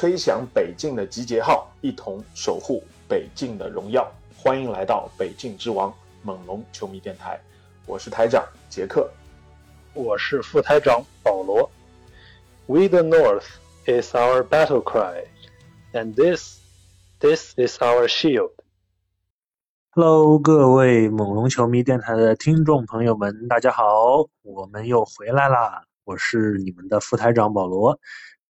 吹响北境的集结号，一同守护北境的荣耀。欢迎来到北境之王猛龙球迷电台，我是台长杰克。我是副台长保罗。We the North is our battle cry, and this, this is our shield. Hello，各位猛龙球迷电台的听众朋友们，大家好，我们又回来啦！我是你们的副台长保罗。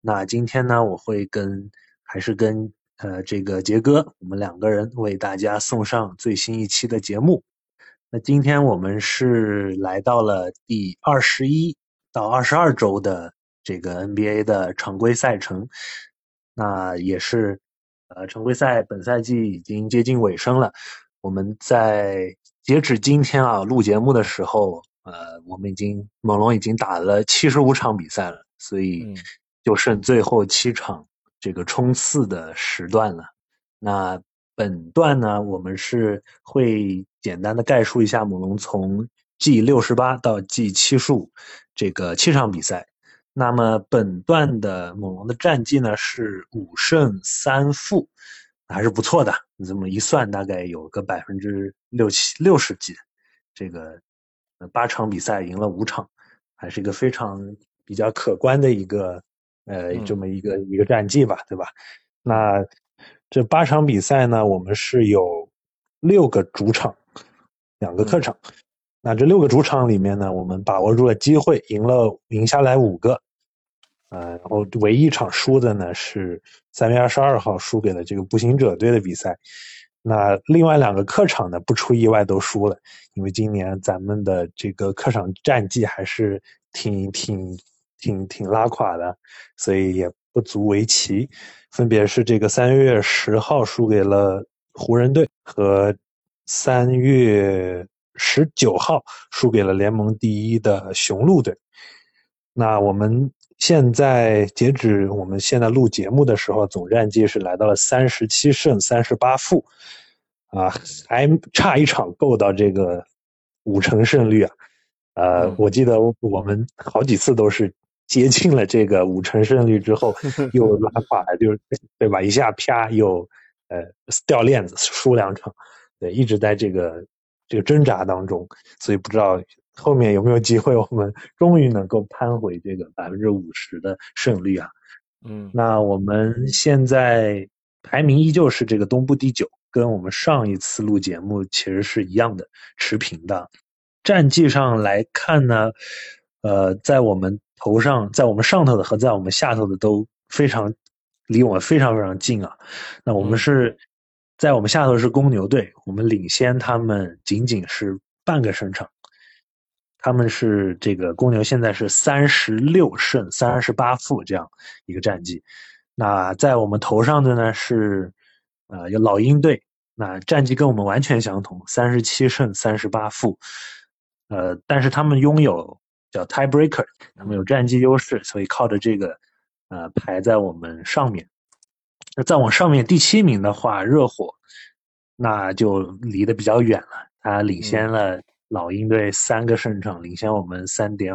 那今天呢，我会跟还是跟呃这个杰哥，我们两个人为大家送上最新一期的节目。那今天我们是来到了第二十一到二十二周的这个 NBA 的常规赛程，那也是呃常规赛本赛季已经接近尾声了。我们在截止今天啊录节目的时候，呃，我们已经猛龙已经打了七十五场比赛了，所以就剩最后七场这个冲刺的时段了。那本段呢，我们是会简单的概述一下猛龙从 G 六十八到 G 七十五这个七场比赛。那么本段的猛龙的战绩呢是五胜三负，还是不错的。你这么一算，大概有个百分之六七六十几。这个八场比赛赢了五场，还是一个非常比较可观的一个呃这么一个一个战绩吧，对吧？那这八场比赛呢，我们是有六个主场，两个客场。那这六个主场里面呢，我们把握住了机会，赢了赢下来五个。呃，然后唯一一场输的呢是三月二十二号输给了这个步行者队的比赛。那另外两个客场呢，不出意外都输了，因为今年咱们的这个客场战绩还是挺挺挺挺拉垮的，所以也不足为奇。分别是这个三月十号输给了湖人队，和三月十九号输给了联盟第一的雄鹿队。那我们现在截止我们现在录节目的时候，总战绩是来到了三十七胜三十八负，啊，还差一场够到这个五成胜率啊。呃，我记得我们好几次都是接近了这个五成胜率之后，又拉垮了，就是对吧？一下啪又呃掉链子，输两场，对，一直在这个这个挣扎当中，所以不知道。后面有没有机会，我们终于能够攀回这个百分之五十的胜率啊？嗯，那我们现在排名依旧是这个东部第九，跟我们上一次录节目其实是一样的，持平的。战绩上来看呢，呃，在我们头上，在我们上头的和在我们下头的都非常离我们非常非常近啊。那我们是在我们下头是公牛队，我们领先他们仅仅是半个胜场。他们是这个公牛，现在是三十六胜三十八负这样一个战绩。那在我们头上的呢是，呃，有老鹰队，那战绩跟我们完全相同，三十七胜三十八负。呃，但是他们拥有叫 tiebreaker，他们有战绩优势，所以靠着这个，呃，排在我们上面。那再往上面第七名的话，热火，那就离得比较远了，他领先了。老鹰队三个胜场，领先我们三点。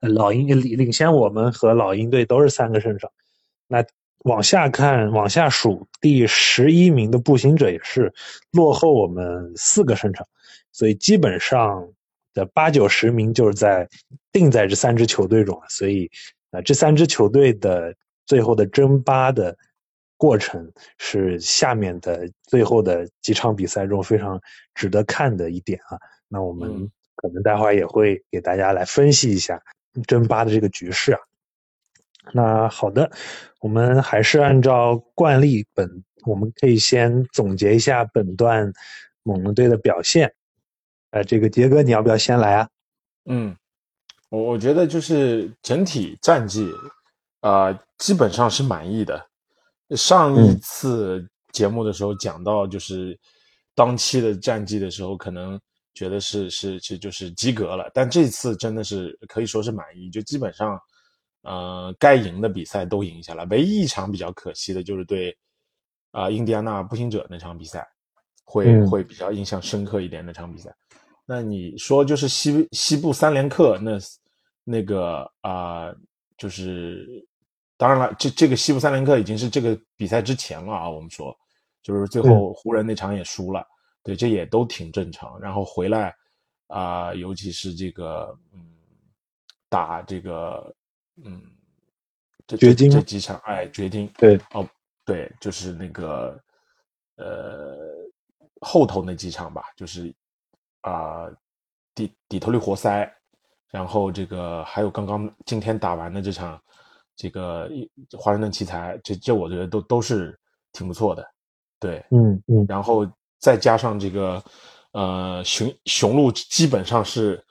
呃，老鹰领领先我们和老鹰队都是三个胜场。那往下看，往下数，第十一名的步行者也是落后我们四个胜场。所以基本上的八九十名就是在定在这三支球队中了。所以，呃，这三支球队的最后的争八的过程是下面的最后的几场比赛中非常值得看的一点啊。那我们可能待会儿也会给大家来分析一下争八的这个局势啊。那好的，我们还是按照惯例，本我们可以先总结一下本段猛龙队的表现。呃，这个杰哥，你要不要先来啊？嗯，我我觉得就是整体战绩，呃，基本上是满意的。上一次节目的时候讲到，就是当期的战绩的时候，可能觉得是是是就是及格了，但这次真的是可以说是满意，就基本上，呃，该赢的比赛都赢下来。唯一一场比较可惜的就是对啊印第安纳步行者那场比赛，会会比较印象深刻一点那场比赛。那你说就是西西部三连客那那个啊，就是当然了，这这个西部三连客已经是这个比赛之前了啊。我们说就是最后湖人那场也输了，对，这也都挺正常。然后回来啊，尤其是这个嗯，打这个嗯，这掘金这几场，哎，掘金对哦，对，就是那个呃后头那几场吧，就是。啊，底底特律活塞，然后这个还有刚刚今天打完的这场，这个华盛顿奇才，这这我觉得都都是挺不错的，对，嗯嗯，然后再加上这个呃雄雄鹿，基本上是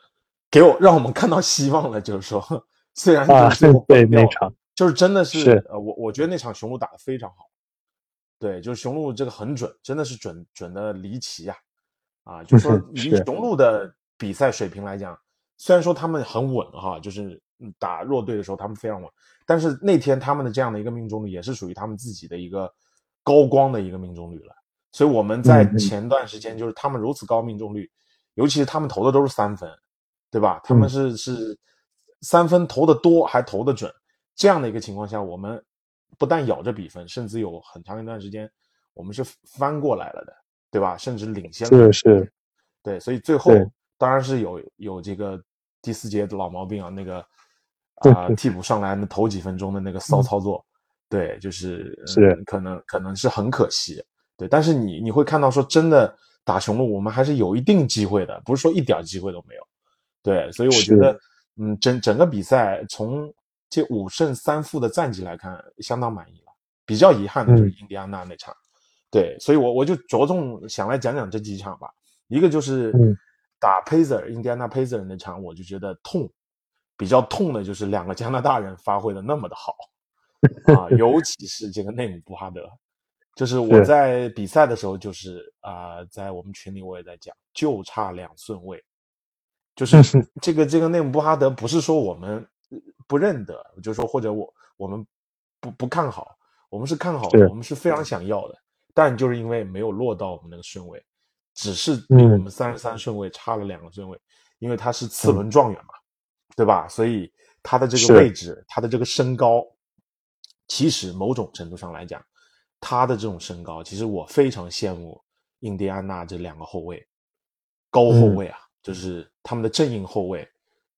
给我让我们看到希望了，就是说虽然最后对那场就是真的是呃我我觉得那场雄鹿打得非常好，对，就是雄鹿这个很准，真的是准准的离奇呀。啊，就是说以雄鹿的比赛水平来讲，虽然说他们很稳哈，就是打弱队的时候他们非常稳，但是那天他们的这样的一个命中率也是属于他们自己的一个高光的一个命中率了。所以我们在前段时间就是他们如此高命中率，尤其是他们投的都是三分，对吧？他们是是三分投的多还投的准，这样的一个情况下，我们不但咬着比分，甚至有很长一段时间我们是翻过来了的。对吧？甚至领先了，是是，对，所以最后当然是有有这个第四节的老毛病啊，那个啊替补上来那头几分钟的那个骚操作，对，就是是可能可能是很可惜，对，但是你你会看到说真的打雄鹿，我们还是有一定机会的，不是说一点机会都没有，对，所以我觉得。嗯整整个比赛从这五胜三负的战绩来看，相当满意了，比较遗憾的就是印第安纳那场。对，所以，我我就着重想来讲讲这几场吧。一个就是打 Pacer，印第安纳 Pacer 那场，我就觉得痛，比较痛的就是两个加拿大人发挥的那么的好 啊，尤其是这个内姆布哈德，就是我在比赛的时候，就是啊，在我们群里我也在讲，就差两顺位，就是 这个这个内姆布哈德，不是说我们不认得，就是说或者我我们不不看好，我们是看好的，我们是非常想要的。但就是因为没有落到我们那个顺位，只是比我们三十三顺位差了两个顺位，因为他是次轮状元嘛，对吧？所以他的这个位置，他的这个身高，其实某种程度上来讲，他的这种身高，其实我非常羡慕印第安纳这两个后卫，高后卫啊，就是他们的正印后卫，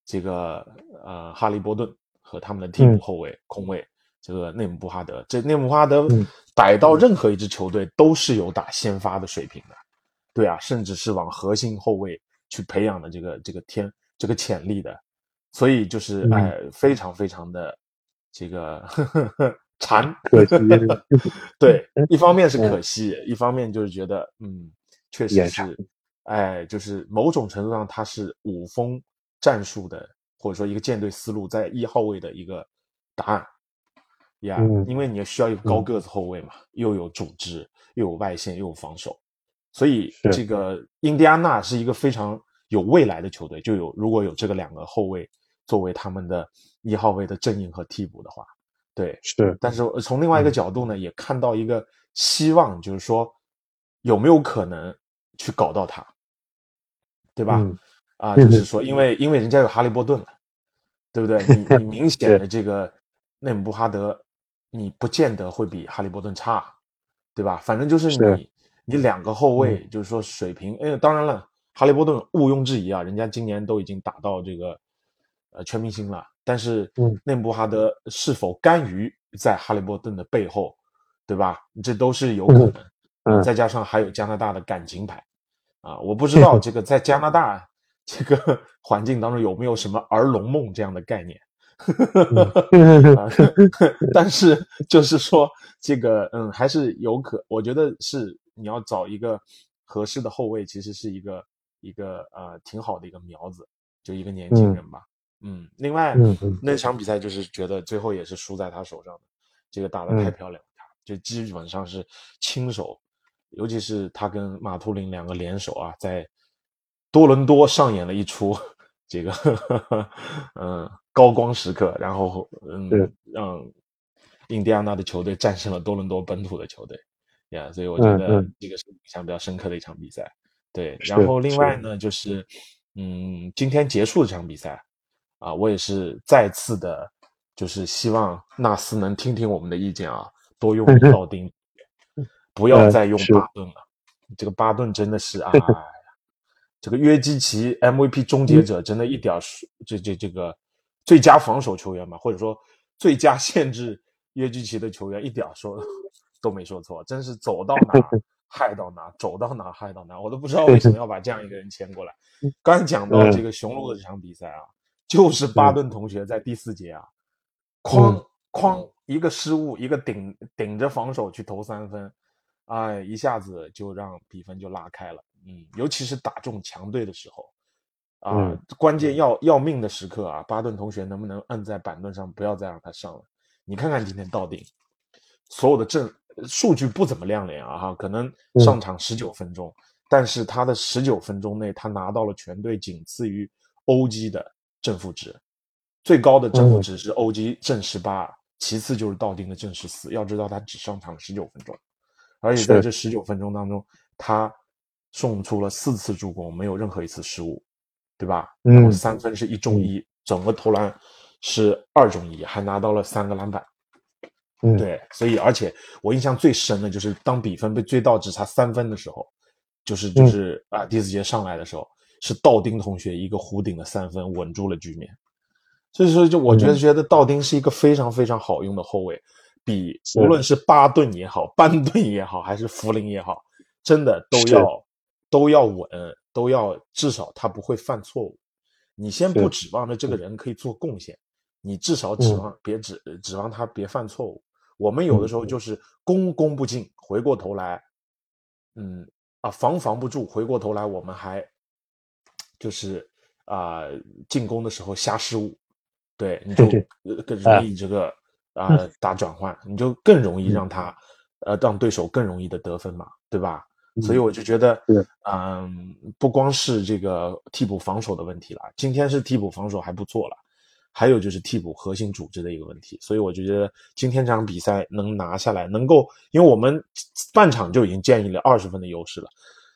这个呃哈利波顿和他们的替补后卫空位。这个内姆布哈德，这内姆布哈德摆到任何一支球队都是有打先发的水平的，对啊，甚至是往核心后卫去培养的这个这个天这个潜力的，所以就是哎，非常非常的这个 馋，可惜，对，一方面是可惜，一方面就是觉得嗯，确实是，哎，就是某种程度上他是五锋战术的，或者说一个舰队思路在一号位的一个答案。呀，因为你需要一个高个子后卫嘛，又有组织，又有外线，又有防守，所以这个印第安纳是一个非常有未来的球队。就有如果有这个两个后卫作为他们的一号位的阵营和替补的话，对，是。但是从另外一个角度呢，也看到一个希望，就是说有没有可能去搞到他，对吧？啊，就是说，因为因为人家有哈利波顿了，对不对？你 你明显的这个内姆布哈德。你不见得会比哈利波顿差，对吧？反正就是你，你两个后卫，就是说水平。哎，当然了，哈利波顿毋庸置疑啊，人家今年都已经打到这个呃全明星了。但是内布哈德是否甘于在哈利波顿的背后，对吧？这都是有可能。嗯，再加上还有加拿大的感情牌啊，我不知道这个在加拿大这个 环境当中有没有什么儿龙梦这样的概念。但是就是说，这个嗯，还是有可，我觉得是你要找一个合适的后卫，其实是一个一个呃挺好的一个苗子，就一个年轻人吧，嗯，另外那场比赛就是觉得最后也是输在他手上的，这个打得太漂亮了，就基本上是亲手，尤其是他跟马图林两个联手啊，在多伦多上演了一出 这个 嗯高光时刻，然后嗯让印第安纳的球队战胜了多伦多本土的球队，呀，所以我觉得这个是印象比较深刻的一场比赛。对，然后另外。呢，就是嗯，今天结束这场比赛啊，我也是再次的，就是希望纳斯能听听我们的意见啊，多用 道丁，不要嗯再用巴。顿了。这个巴顿真的是啊，这个约基奇 MVP 终结者真的一点儿输这这这个最佳防守球员嘛，或者说最佳 限制约基奇的球员一点说都没说错，真是走到哪 害到哪，走到哪害到哪，我都不知道为什么要把这样一个人签过来。刚才讲到这个雄鹿的这场比赛啊，就是巴顿同学在第四节啊，哐哐一个失误，一个顶顶着防守去投三分，哎，一下子就让比分就拉开了。嗯，尤其是打中强队的时候，啊，嗯关键要要命的时刻啊，巴顿同学能不能摁在板凳上，不要再让他上了？你看看今天道丁，所有的正数据不怎么亮眼啊，哈，可能上场十九分钟，但是他的十九分钟内，他拿到了全队仅次于欧基的正负值，最高的正负值是欧基正十八，其次就是道丁的正十四。要知道他只上场十九分钟，而且在这十九分钟当中，他送出了四次助攻，没有任何一次失误，对吧？然后嗯三分是一中一，整个投篮是二中一，还拿到了三个篮板。嗯，对，所以而且我印象最深的就是当比分被追到只差三分的时候，就是嗯就是啊、第四节上来的时候，是道丁同学一个弧顶的三分稳住了局面。所以说，就我觉得嗯觉得道丁是一个非常非常好用的后卫，比无论是巴顿也好、班顿也好，还是福林也好，真的都要都要稳，都要至少他不会犯错误。你先不指望着这个人可以做贡献，你至少指嗯望别指指望他别犯错误。我们有的时候就是攻攻不进，回过头来，嗯啊防防不住，回过头来我们还就是啊、进攻的时候瞎失误，对，你就更容易这个啊、打转换，你就更容易让他呃让对手更容易的得分嘛，对吧？所以我就觉得是，嗯，不光是这个替补防守的问题了，今天是替补防守还不错了，还有就是替补核心组织的一个问题。所以我就觉得今天这场比赛能拿下来，能够，因为我们半场就已经建立了二十分的优势了，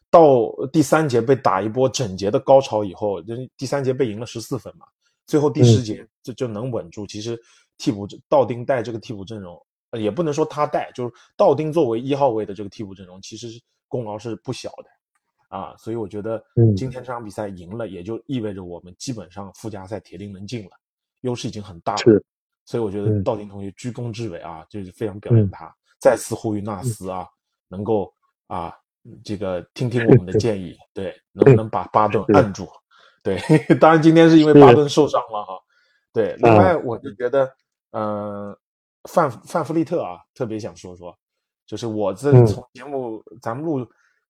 到第三节被打一波整节的高潮以后，就是第三节被赢了十四分嘛，最后第十节就就能稳住。其实替补道丁带这个替补阵容，呃也不能说他带，就是道丁作为一号位的这个替补阵容，其实是功劳是不小的啊。所以我觉得嗯今天这场比赛赢了，也就意味着我们基本上附加赛铁定能进了，优势已经很大了。所以我觉得嗯道林同学居功至伟啊，就是非常表扬他。再次呼吁纳斯啊，能够啊这个听听我们的 建议，对，能不能把巴顿是按住？对，当然今天是因为巴顿受伤了哈。对，另外我就觉得，呃，范范弗利特啊，特别想说说，就是我这嗯从节目咱们录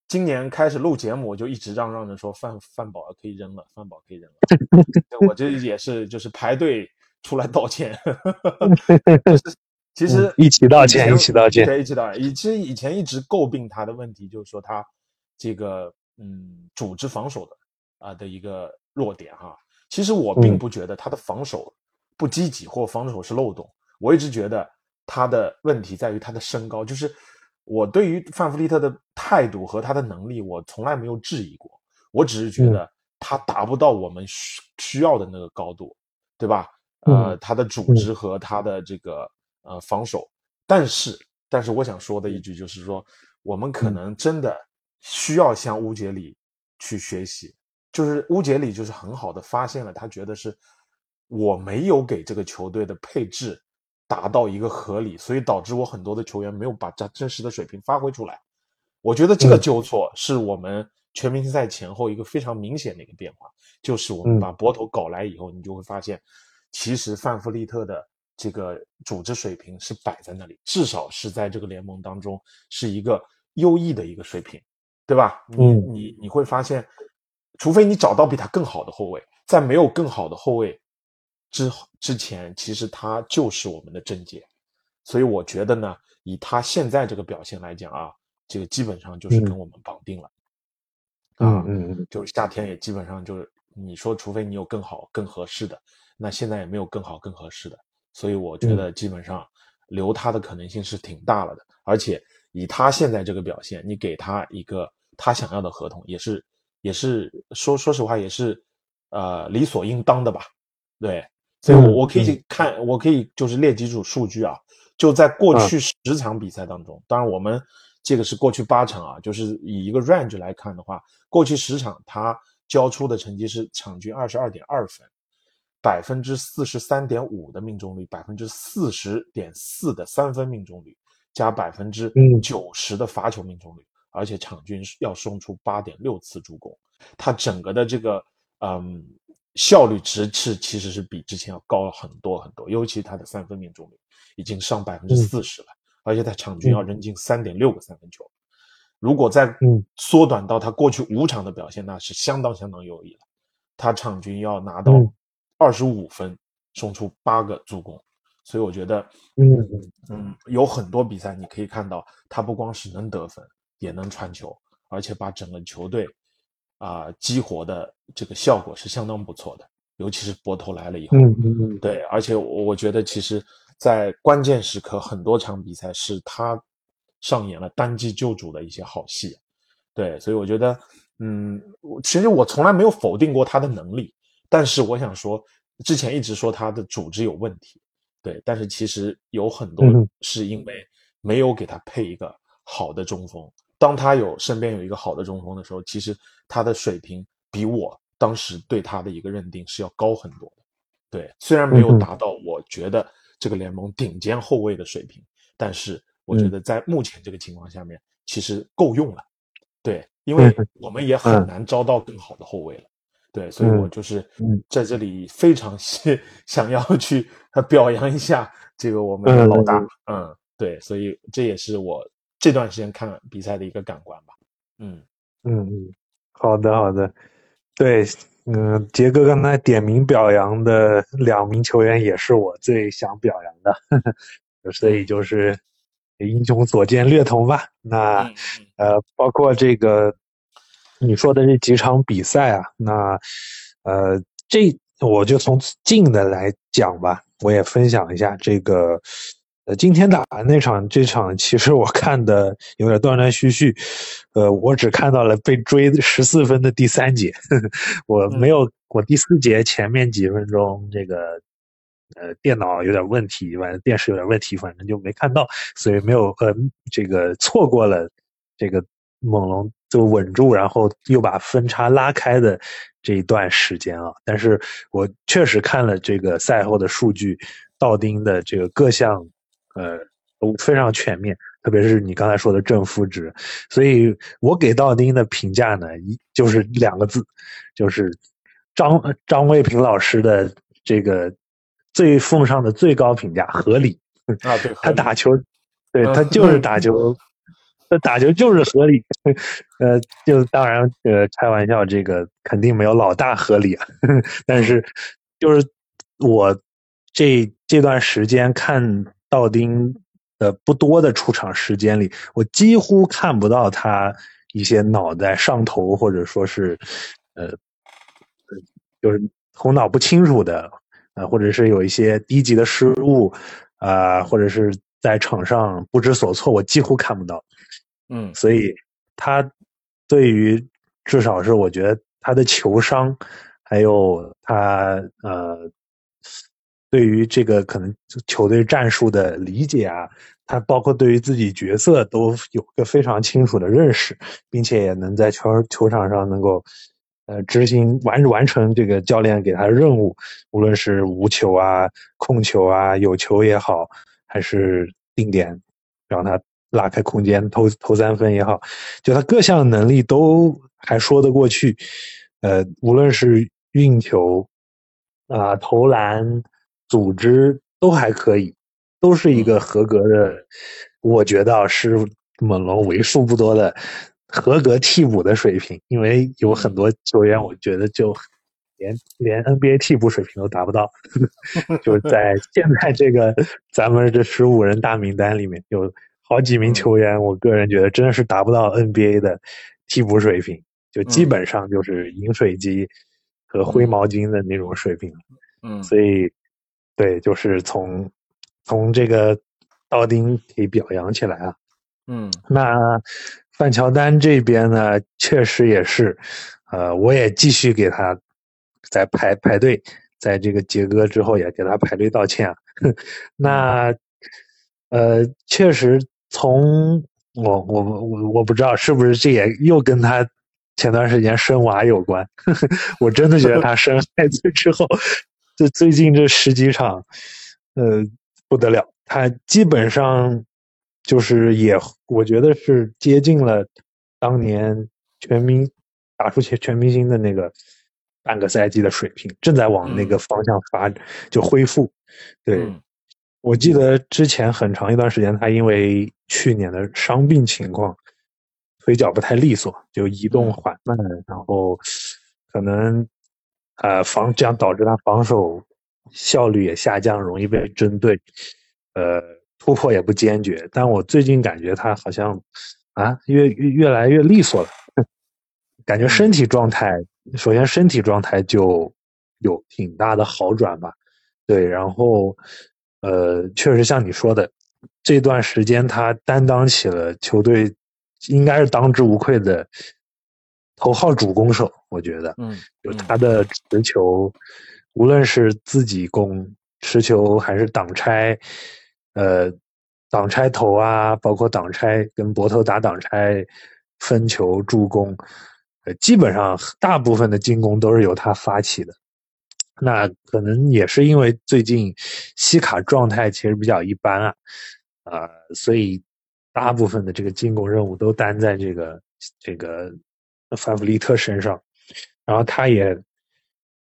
今年开始录节目，我就一直嚷嚷着说范范宝可以扔了，范宝可以扔了。我这也是就是排队出来道歉，就是其实嗯一起道歉一起道歉对，一起道歉。以其实以前一直诟病他的问题，就是说他这个嗯组织防守的啊、的一个弱点哈。其实我并嗯不觉得他的防守不积极或防守是漏洞，我一直觉得他的问题在于他的身高，就是我对于范弗利特的态度和他的能力，我从来没有质疑过，我只是觉得他达不到我们需需要的那个高度，对吧？呃，他的组织。和他的这个呃防守，但是但是我想说的一句就是说，我们可能真的需要向乌杰里去学习，就是乌杰里就是很好的发现了，他觉得是我没有给这个球队的配置达到一个合理，所以导致我很多的球员没有把他真实的水平发挥出来。我觉得这个嗯纠错是我们全明星赛前后一个非常明显的一个变化，就是我们嗯把博头搞来以后，你就会发现，其实范弗利特的这个组织水平是摆在那里，至少是在这个联盟当中是一个优异的一个水平，对吧？你嗯你你会发现，除非你找到比他更好的后卫，在没有更好的后卫之之前，其实他就是我们的症结。所以我觉得呢，以他现在这个表现来讲啊，这个基本上就是跟我们绑定了。嗯嗯嗯，就是夏天也基本上就是你说，除非你有更好更合适的，那现在也没有更好更合适的。所以我觉得基本上留他的可能性是挺大了的。而且以他现在这个表现，你给他一个他想要的合同，也是也是说说实话也是呃理所应当的吧？对，所以我我可以看，我可以就是列几组数据啊。就在过去十场比赛当中，当然我们这个是过去八场啊，就是以一个 range 来看的话，过去十场他交出的成绩是场均二十二点二分，百分之四十三点五的命中率，百分之四十点四的三分命中率，加百分之九十的罚球命中率，而且场均要送出八点六次助攻，他整个的这个嗯效率值是其实是比之前要高了很多很多，尤其他的三分命中率。已经上百分之四十了，而且他场均要扔进三点六个三分球。如果再缩短到他过去五场的表现，那是相当相当优异了。他场均要拿到二十五分，送出八个助攻。所以我觉得，嗯嗯，有很多比赛你可以看到，他不光是能得分，也能传球，而且把整个球队啊激活的这个效果是相当不错的。尤其是博头来了以后，嗯嗯嗯，对，而且我我觉得其实。在关键时刻，很多场比赛是他上演了单机救主的一些好戏，对，所以我觉得，嗯，其实我从来没有否定过他的能力，但是我想说，之前一直说他的组织有问题，对，但是其实有很多是因为没有给他配一个好的中锋。当他有身边有一个好的中锋的时候，其实他的水平比我当时对他的一个认定是要高很多的，对，虽然没有达到，我觉得。这个联盟顶尖后卫的水平，但是我觉得在目前这个情况下面，其实够用了。对，因为我们也很难招到更好的后卫了。对，所以我就是在这里非常 想想要去表扬一下这个我们的老大。嗯，对，所以这也是我这段时间看比赛的一个感官吧。嗯嗯嗯，好的好的，对。嗯，杰哥刚才点名表扬的两名球员也是我最想表扬的，所以就是英雄所见略同吧。那呃，包括这个你说的这几场比赛啊，那呃，这我就从近的来讲吧，我也分享一下这个。呃，今天打那场，这场其实我看的有点断断续续，呃，我只看到了被追十四分的第三节，我没有，我第四节前面几分钟这个，呃，电脑有点问题，反正电视有点问题，反正就没看到，所以没有呃，这个错过了这个猛龙就稳住，然后又把分差拉开的这一段时间啊，但是我确实看了这个赛后的数据，道丁的这个各项。呃，都非常全面，特别是你刚才说的正负值，所以我给道丁的评价呢，一就是两个字，就是张张卫平老师的这个最奉上的最高评价，合理啊，对，他打球，对他就是打球，他打球就是合理，呃，就当然呃开玩笑，这个肯定没有老大合理啊，但是就是我这这段时间看。道丁的不多的出场时间里，我几乎看不到他一些脑袋上头，或者说是，呃，就是头脑不清楚的，呃，或者是有一些低级的失误，啊，或者是在场上不知所措，我几乎看不到。嗯，所以他对于至少是我觉得他的球商，还有他呃。对于这个可能球队战术的理解啊，他包括对于自己角色都有个非常清楚的认识，并且也能在球球场上能够呃执行完完成这个教练给他的任务，无论是无球啊、控球啊、有球也好，还是定点让他拉开空间投投三分也好，就他各项能力都还说得过去，呃，无论是运球啊、投篮。组织都还可以，都是一个合格的，我觉得是猛龙为数不多的合格替补的水平。因为有很多球员，我觉得就连连 NBA 替补水平都达不到，就是 在现在这个咱们这十五人大名单里面，有好几名球员，我个人觉得真的是达不到 NBA 的替补水平，就基本上就是饮水机和灰毛巾的那种水平。嗯，所以对，就是从从这个道丁可以表扬起来啊。嗯，那范乔丹这边呢，确实也是，呃，我也继续给他在排排队，在这个杰哥之后也给他排队道歉啊。那呃，确实从我我我我不知道是不是这也又跟他前段时间生娃有关，我真的觉得他生孩子之后，这最近这十几场，呃，不得了，他基本上。就是也，我觉得是接近了当年全明打出全全明星的那个半个赛季的水平，正在往那个方向发，就恢复。对，我记得之前很长一段时间，他因为去年的伤病情况，腿脚不太利索，就移动缓慢，然后可能呃防这样导致他防守效率也下降，容易被针对，呃。突破也不坚决，但我最近感觉他好像啊，越越越来越利索了，感觉身体状态，首先身体状态就有挺大的好转吧。对，然后呃，确实像你说的，这段时间他担当起了球队应该是当之无愧的头号主攻手，我觉得，嗯，就他的持球，无论是自己攻持球还是挡拆。呃，挡拆头啊，包括挡拆跟博头打挡拆、分球、助攻，呃，基本上大部分的进攻都是由他发起的。那可能也是因为最近西卡状态其实比较一般啊，啊，所以大部分的这个进攻任务都担在这个这个范弗利特身上，然后他也，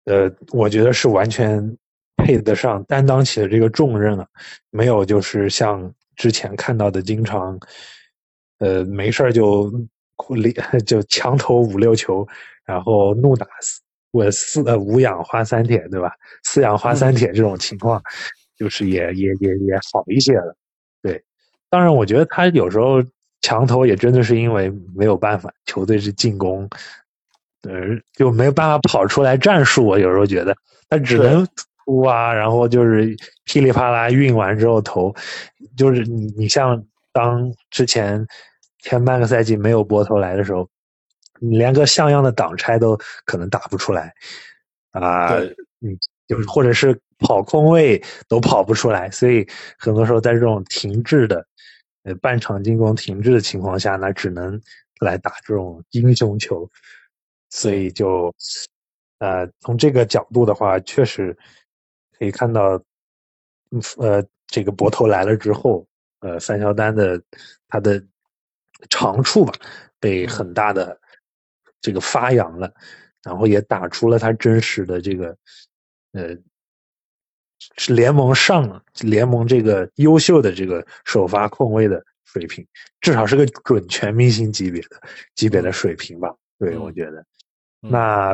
呃，我觉得是完全。配得上担当起的这个重任啊，没有就是像之前看到的，经常，呃，没事就 就强投五六球，然后怒打我四呃五氧化三铁对吧？四氧化三铁这种情况，就是也也也也好一些了。对，当然我觉得他有时候强投也真的是因为没有办法，球队是进攻，呃，就没有办法跑出来战术。我有时候觉得他只能。突啊，然后就是噼里啪啦运完之后投，就是你你像当之前前半个赛季没有波头来的时候，你连个像样的挡拆都可能打不出来啊，嗯，就是或者是跑空位都跑不出来，所以很多时候在这种停滞的呃半场进攻停滞的情况下，那只能来打这种英雄球，所以就呃从这个角度的话，确实。可以看到，呃，这个博头来了之后，呃，范乔丹的他的长处吧，被很大的这个发扬了，然后也打出了他真实的这个，呃，是联盟上联盟这个优秀的这个首发控卫的水平，至少是个准全明星级别的级别的水平吧？对，我觉得，那。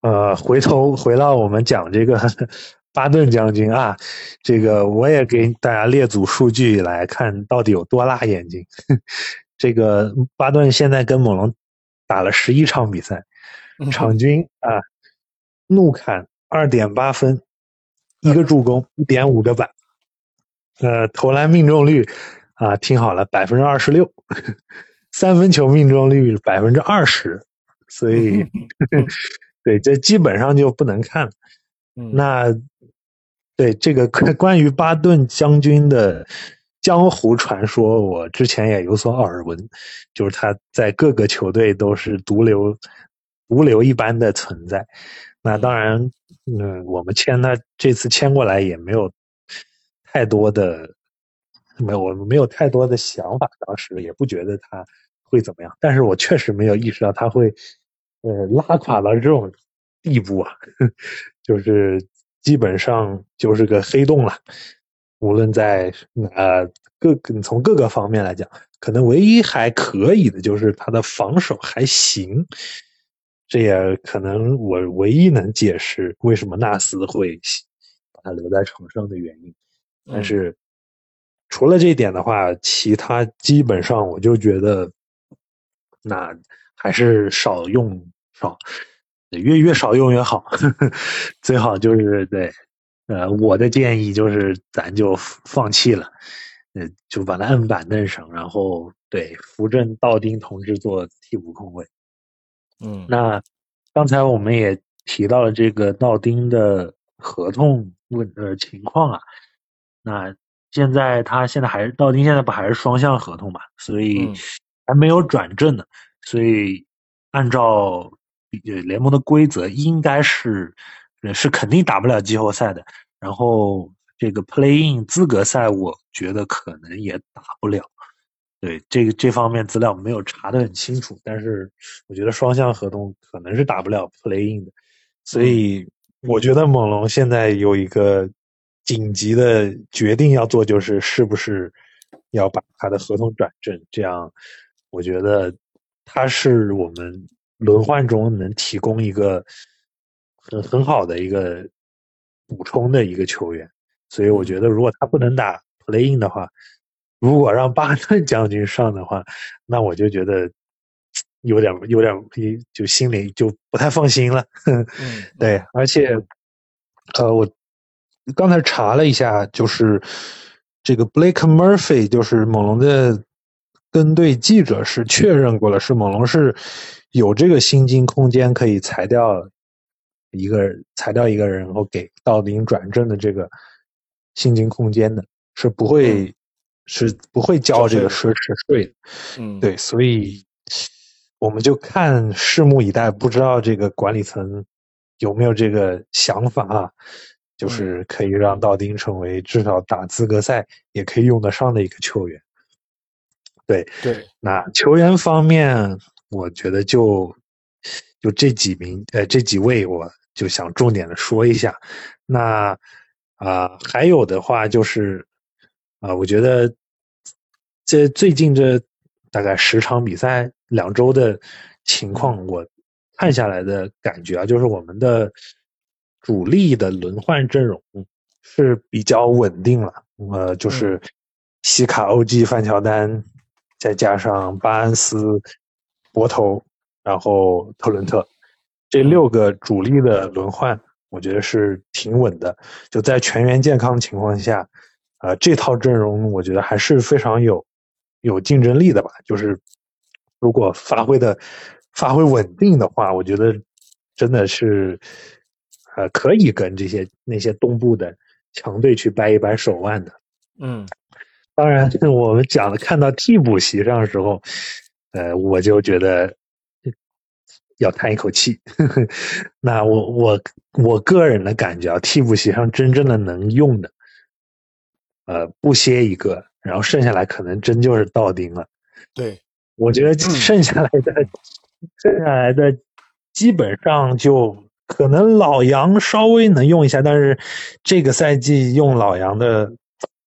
呃，回头回到我们讲这个 巴顿将军啊，这个我也给大家列组数据来看到底有多辣眼睛。这个巴顿现在跟猛龙打了十一场比赛，场均啊怒砍二点八分，一个助攻，一点五个板，呃，投篮命中率啊听好了，百分之二十六，三分球命中率百分之二十，所以。对，这基本上就不能看了。那对这个关关于巴顿将军的江湖传说，我之前也有所耳闻，就是他在各个球队都是毒瘤、毒瘤一般的存在。那当然，嗯，我们签他这次签过来也没有太多的，没有我没有太多的想法，当时也不觉得他会怎么样。但是我确实没有意识到他会。呃，拉垮到这种地步啊，就是基本上就是个黑洞了。无论在呃各从各个方面来讲，可能唯一还可以的就是他的防守还行。这也可能我唯一能解释为什么纳斯会把他留在场上的原因。但是除了这一点的话，其他基本上我就觉得，那还是少用少，越越少用越好，最好就是对。呃，我的建议就是咱就放弃了，呃，就把他摁板凳上，然后对扶正道丁同志做替补控卫。嗯，那刚才我们也提到了这个道丁的合同问呃情况啊，那现在他现在还是道丁现在不还是双向合同嘛，所以还没有转正呢，所以按照联盟的规则应该是。是肯定打不了季后赛的，然后这个 Play-in 资格赛，我觉得可能也打不了。对这个这方面资料没有查得很清楚，但是我觉得双向合同可能是打不了 Play-in 的，所以我觉得猛龙现在有一个紧急的决定要做，就是是不是要把他的合同转正，这样我觉得他是我们轮换中能提供一个。很很好的一个补充的一个球员，所以我觉得如果他不能打 Play-in 的话，如果让巴顿 将军上的话，那我就觉得有点有点就心里就不太放心了。嗯，对，而且呃，我刚才查了一下，就是这个 Blake Murphy，就是猛龙的跟队记者是确认过了，是猛龙是有这个薪金空间可以裁掉。一个裁掉一个人，然后给到林转正的这个薪金空间的，是不会是不会交这个奢侈税的。嗯，对，所以我们就看拭目以待，不知道这个管理层有没有这个想法啊，就是可以让道丁成为至少打资格赛也可以用得上的一个球员。对对，那球员方面，我觉得就就这几名，呃，这几位我。就想重点的说一下，那啊，还有的话就是啊，我觉得这最近这大概十场比赛两周的情况，我看下来的感觉啊，就是我们的主力的轮换阵容是比较稳定了。呃，就是西卡、OG、范乔丹，再加上巴恩斯、博头，然后特伦特。这六个主力的轮换，我觉得是挺稳的。就在全员健康情况下，呃，这套阵容我觉得还是非常有有竞争力的吧。就是如果发挥的发挥稳定的话，我觉得真的是呃可以跟这些那些东部的强队去掰一掰手腕的。嗯，当然，我们讲的看到替补席上的时候，呃，我就觉得。要叹一口气，那我我我个人的感觉啊，替补席上真正的能用的，呃，不歇一个，然后剩下来可能真就是道丁了。对，我觉得剩下来的剩下来的基本上就可能老杨稍微能用一下，但是这个赛季用老杨的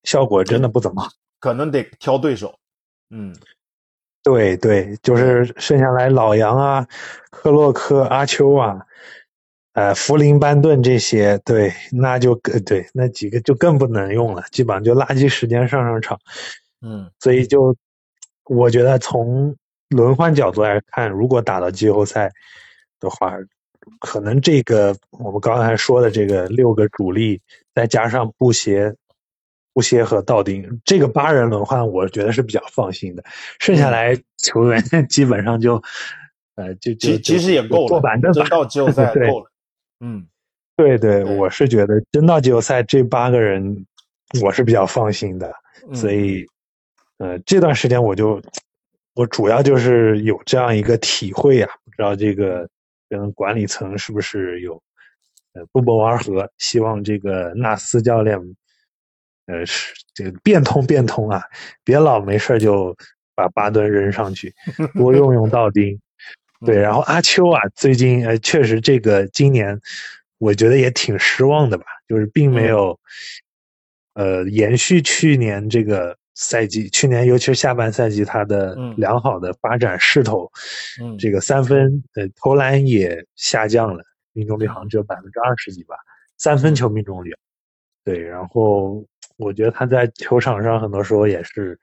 效果真的不怎么，可能得挑对手。嗯。对对，就是剩下来老杨啊、克洛克、阿丘啊、呃福林班顿这些，对，那就更对那几个就更不能用了，基本上就垃圾时间上上场。嗯，所以就我觉得从轮换角度来看，如果打到季后赛的话，可能这个我们刚才说的这个六个主力，再加上布鞋。布鞋和道丁这个八人轮换，我觉得是比较放心的。剩下来球员 基本上就，呃，就就其实也够了，坐板凳真到季后赛 够了。嗯，对对，我是觉得真到季后赛这八个人，我是比较放心的。所以，呃，这段时间我就我主要就是有这样一个体会啊，不知道这个跟管理层是不是有呃不谋而合，希望这个纳斯教练。呃，是这个变通变通啊，别老没事就把巴顿扔上去，多用用道丁。对，然后阿丘啊，最近呃确实这个今年我觉得也挺失望的吧，就是并没有呃延续去年这个赛季，去年尤其是下半赛季，他的良好的发展势头，嗯，这个三分呃投篮也下降了，命中率好像只有百分之二十几吧，三分球命中率，对，然后我觉得他在球场上很多时候也是，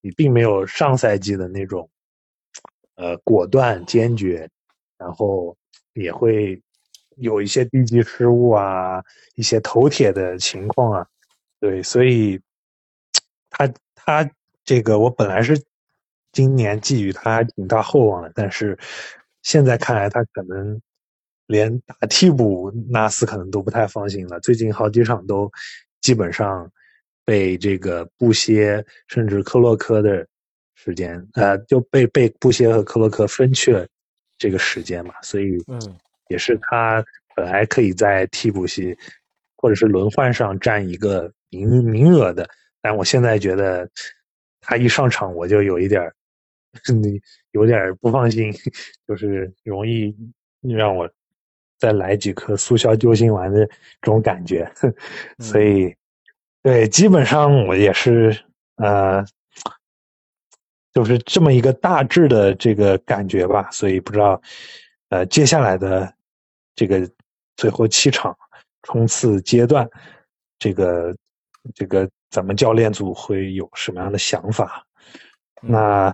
也并没有上赛季的那种，呃，果断坚决，然后也会有一些低级失误啊，一些头铁的情况啊，对，所以。他他这个我本来是今年寄予他挺大厚望的，但是现在看来他可能连打替补纳斯可能都不太放心了。最近好几场都基本上被这个布歇甚至克洛科的时间，呃，就被被布歇和克洛克分去了这个时间嘛，所以嗯，也是他本来可以在替补席或者是轮换上占一个名名额的。但我现在觉得，他一上场我就有一点 你，有点不放心，就是容易让我再来几颗速效救心丸的这种感觉，所以，对，基本上我也是呃，就是这么一个大致的这个感觉吧。所以不知道，呃，接下来的这个最后七场冲刺阶段，这个这个。咱们教练组会有什么样的想法？那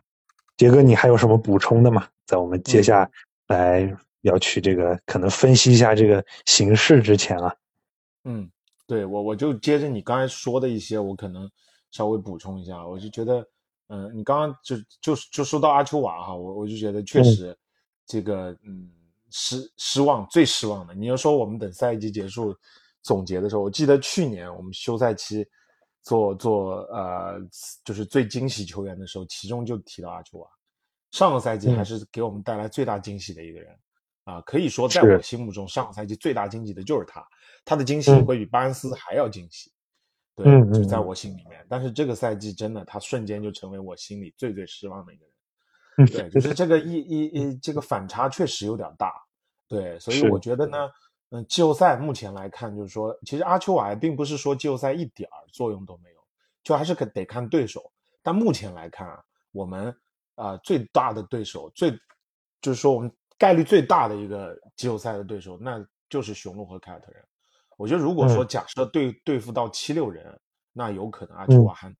杰哥，你还有什么补充的吗？在我们接下来要去这个可能分析一下这个形势之前啊，嗯，对我我就接着你刚才说的一些，我可能稍微补充一下。我就觉得，嗯，你刚刚就就就说到阿丘瓦哈，我我就觉得确实这个嗯失失望最失望的。你要说我们等赛季结束总结的时候，我记得去年我们休赛期。做做呃，就是最惊喜球员的时候，其中就提到阿丘瓦。上个赛季还是给我们带来最大惊喜的一个人啊，可以说在我心目中，上个赛季最大惊喜的就是他。他的惊喜会比巴恩斯还要惊喜，对，就在我心里面。但是这个赛季真的，他瞬间就成为我心里最最失望的一个人。对，就是这个一 一一这个反差确实有点大。对，所以我觉得呢。嗯，季后赛目前来看，就是说，其实阿丘瓦并不是说季后赛一点儿作用都没有，就还是可得看对手。但目前来看啊，我们啊最大的对手，最就是说我们概率最大的一个季后赛的对手，那就是雄鹿和凯尔特人。我觉得如果说假设对对付到七六人，那有可能阿丘瓦还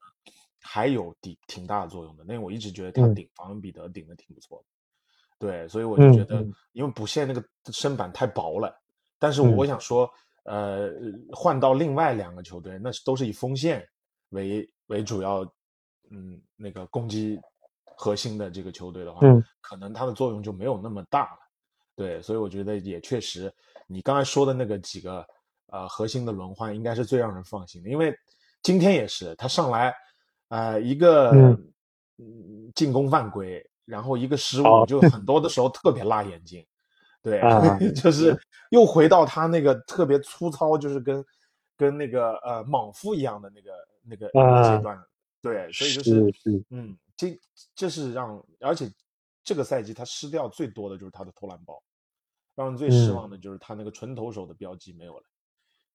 还有挺挺大的作用的。因为我一直觉得他顶防恩比德顶的挺不错的。对，所以我就觉得，因为补线那个身板太薄了。但是我想说，呃，换到另外两个球队，那是都是以锋线为为主要，嗯，那个攻击核心的这个球队的话，可能它的作用就没有那么大了。对，所以我觉得也确实，你刚才说的那个几个呃核心的轮换，应该是最让人放心的。因为今天也是他上来，呃，一个进攻犯规，然后一个失误，就很多的时候特别辣眼睛。对，就是又回到他那个特别粗糙，就是跟跟那个呃莽夫一样的那个那个阶段。对，所以就是嗯，这这是让，而且这个赛季他失掉最多的就是他的投篮包，让人最失望的就是他那个纯投手的标记没有了。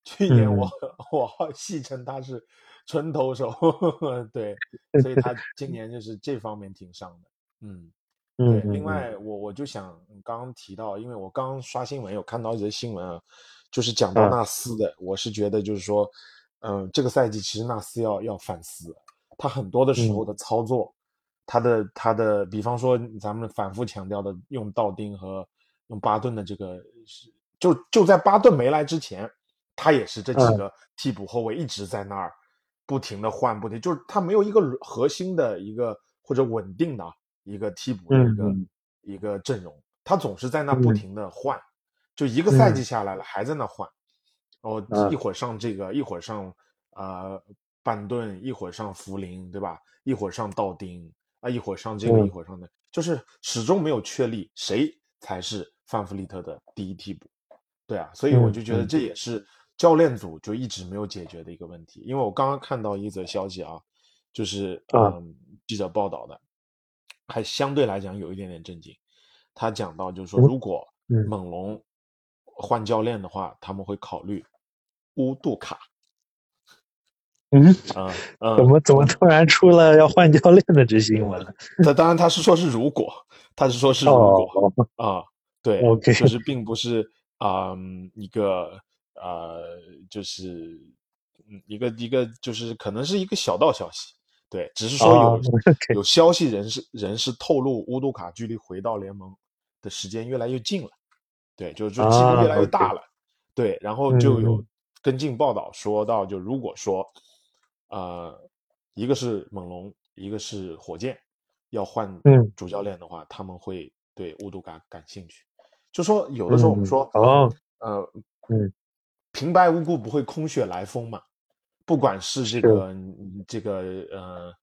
去年我我戏称他是纯投手，对，所以他今年就是这方面挺伤的，嗯。对，另外。我我就想刚刚提到，因为我刚刷新闻有看到一则新闻啊，就是讲到纳斯的，我是觉得就是说，嗯，这个赛季其实纳斯要要反思，他很多的时候的操作，他的他的，比方说咱们反复强调的用道丁和用巴顿的这个，就就在巴顿没来之前，他也是这几个替补后卫一直在那儿不停的换，不停，就是他没有一个核心的一个或者稳定的。一个替补的一个一个阵容，他总是在那不停的换，就一个赛季下来了还在那换，哦，一会儿上这个，一会儿上呃半顿，一会儿上福林，对吧？一会儿上道丁啊，一会儿上这个，一会儿上那，就是始终没有确立谁才是范弗利特的第一替补，对啊，所以我就觉得这也是教练组就一直没有解决的一个问题。因为我刚刚看到一则消息啊，就是嗯记者报道的。还相对来讲有一点点震惊，他讲到就是说，如果猛龙换教练的话，他们会考虑乌杜卡。嗯啊啊，怎么怎么突然出了要换教练的这新闻了？他当然他是说是如果，他是说是如哦果啊，对就是并不是啊、嗯一个呃就是嗯一个一个就是可能是一个小道消息，对，只是说有、有消息人士人士透露乌杜卡距离回到联盟的时间越来越近了，对，就是说几啊率越来越大了，对，然后就嗯。有跟进报道说到，就如果说呃一个是猛龙，一个是火箭要换嗯。主教练的话，他们会对乌杜卡感兴趣。就说有的时候我们说，嗯哦，呃，嗯，平白无故不会空穴来风嘛。不管是这个嗯这个呃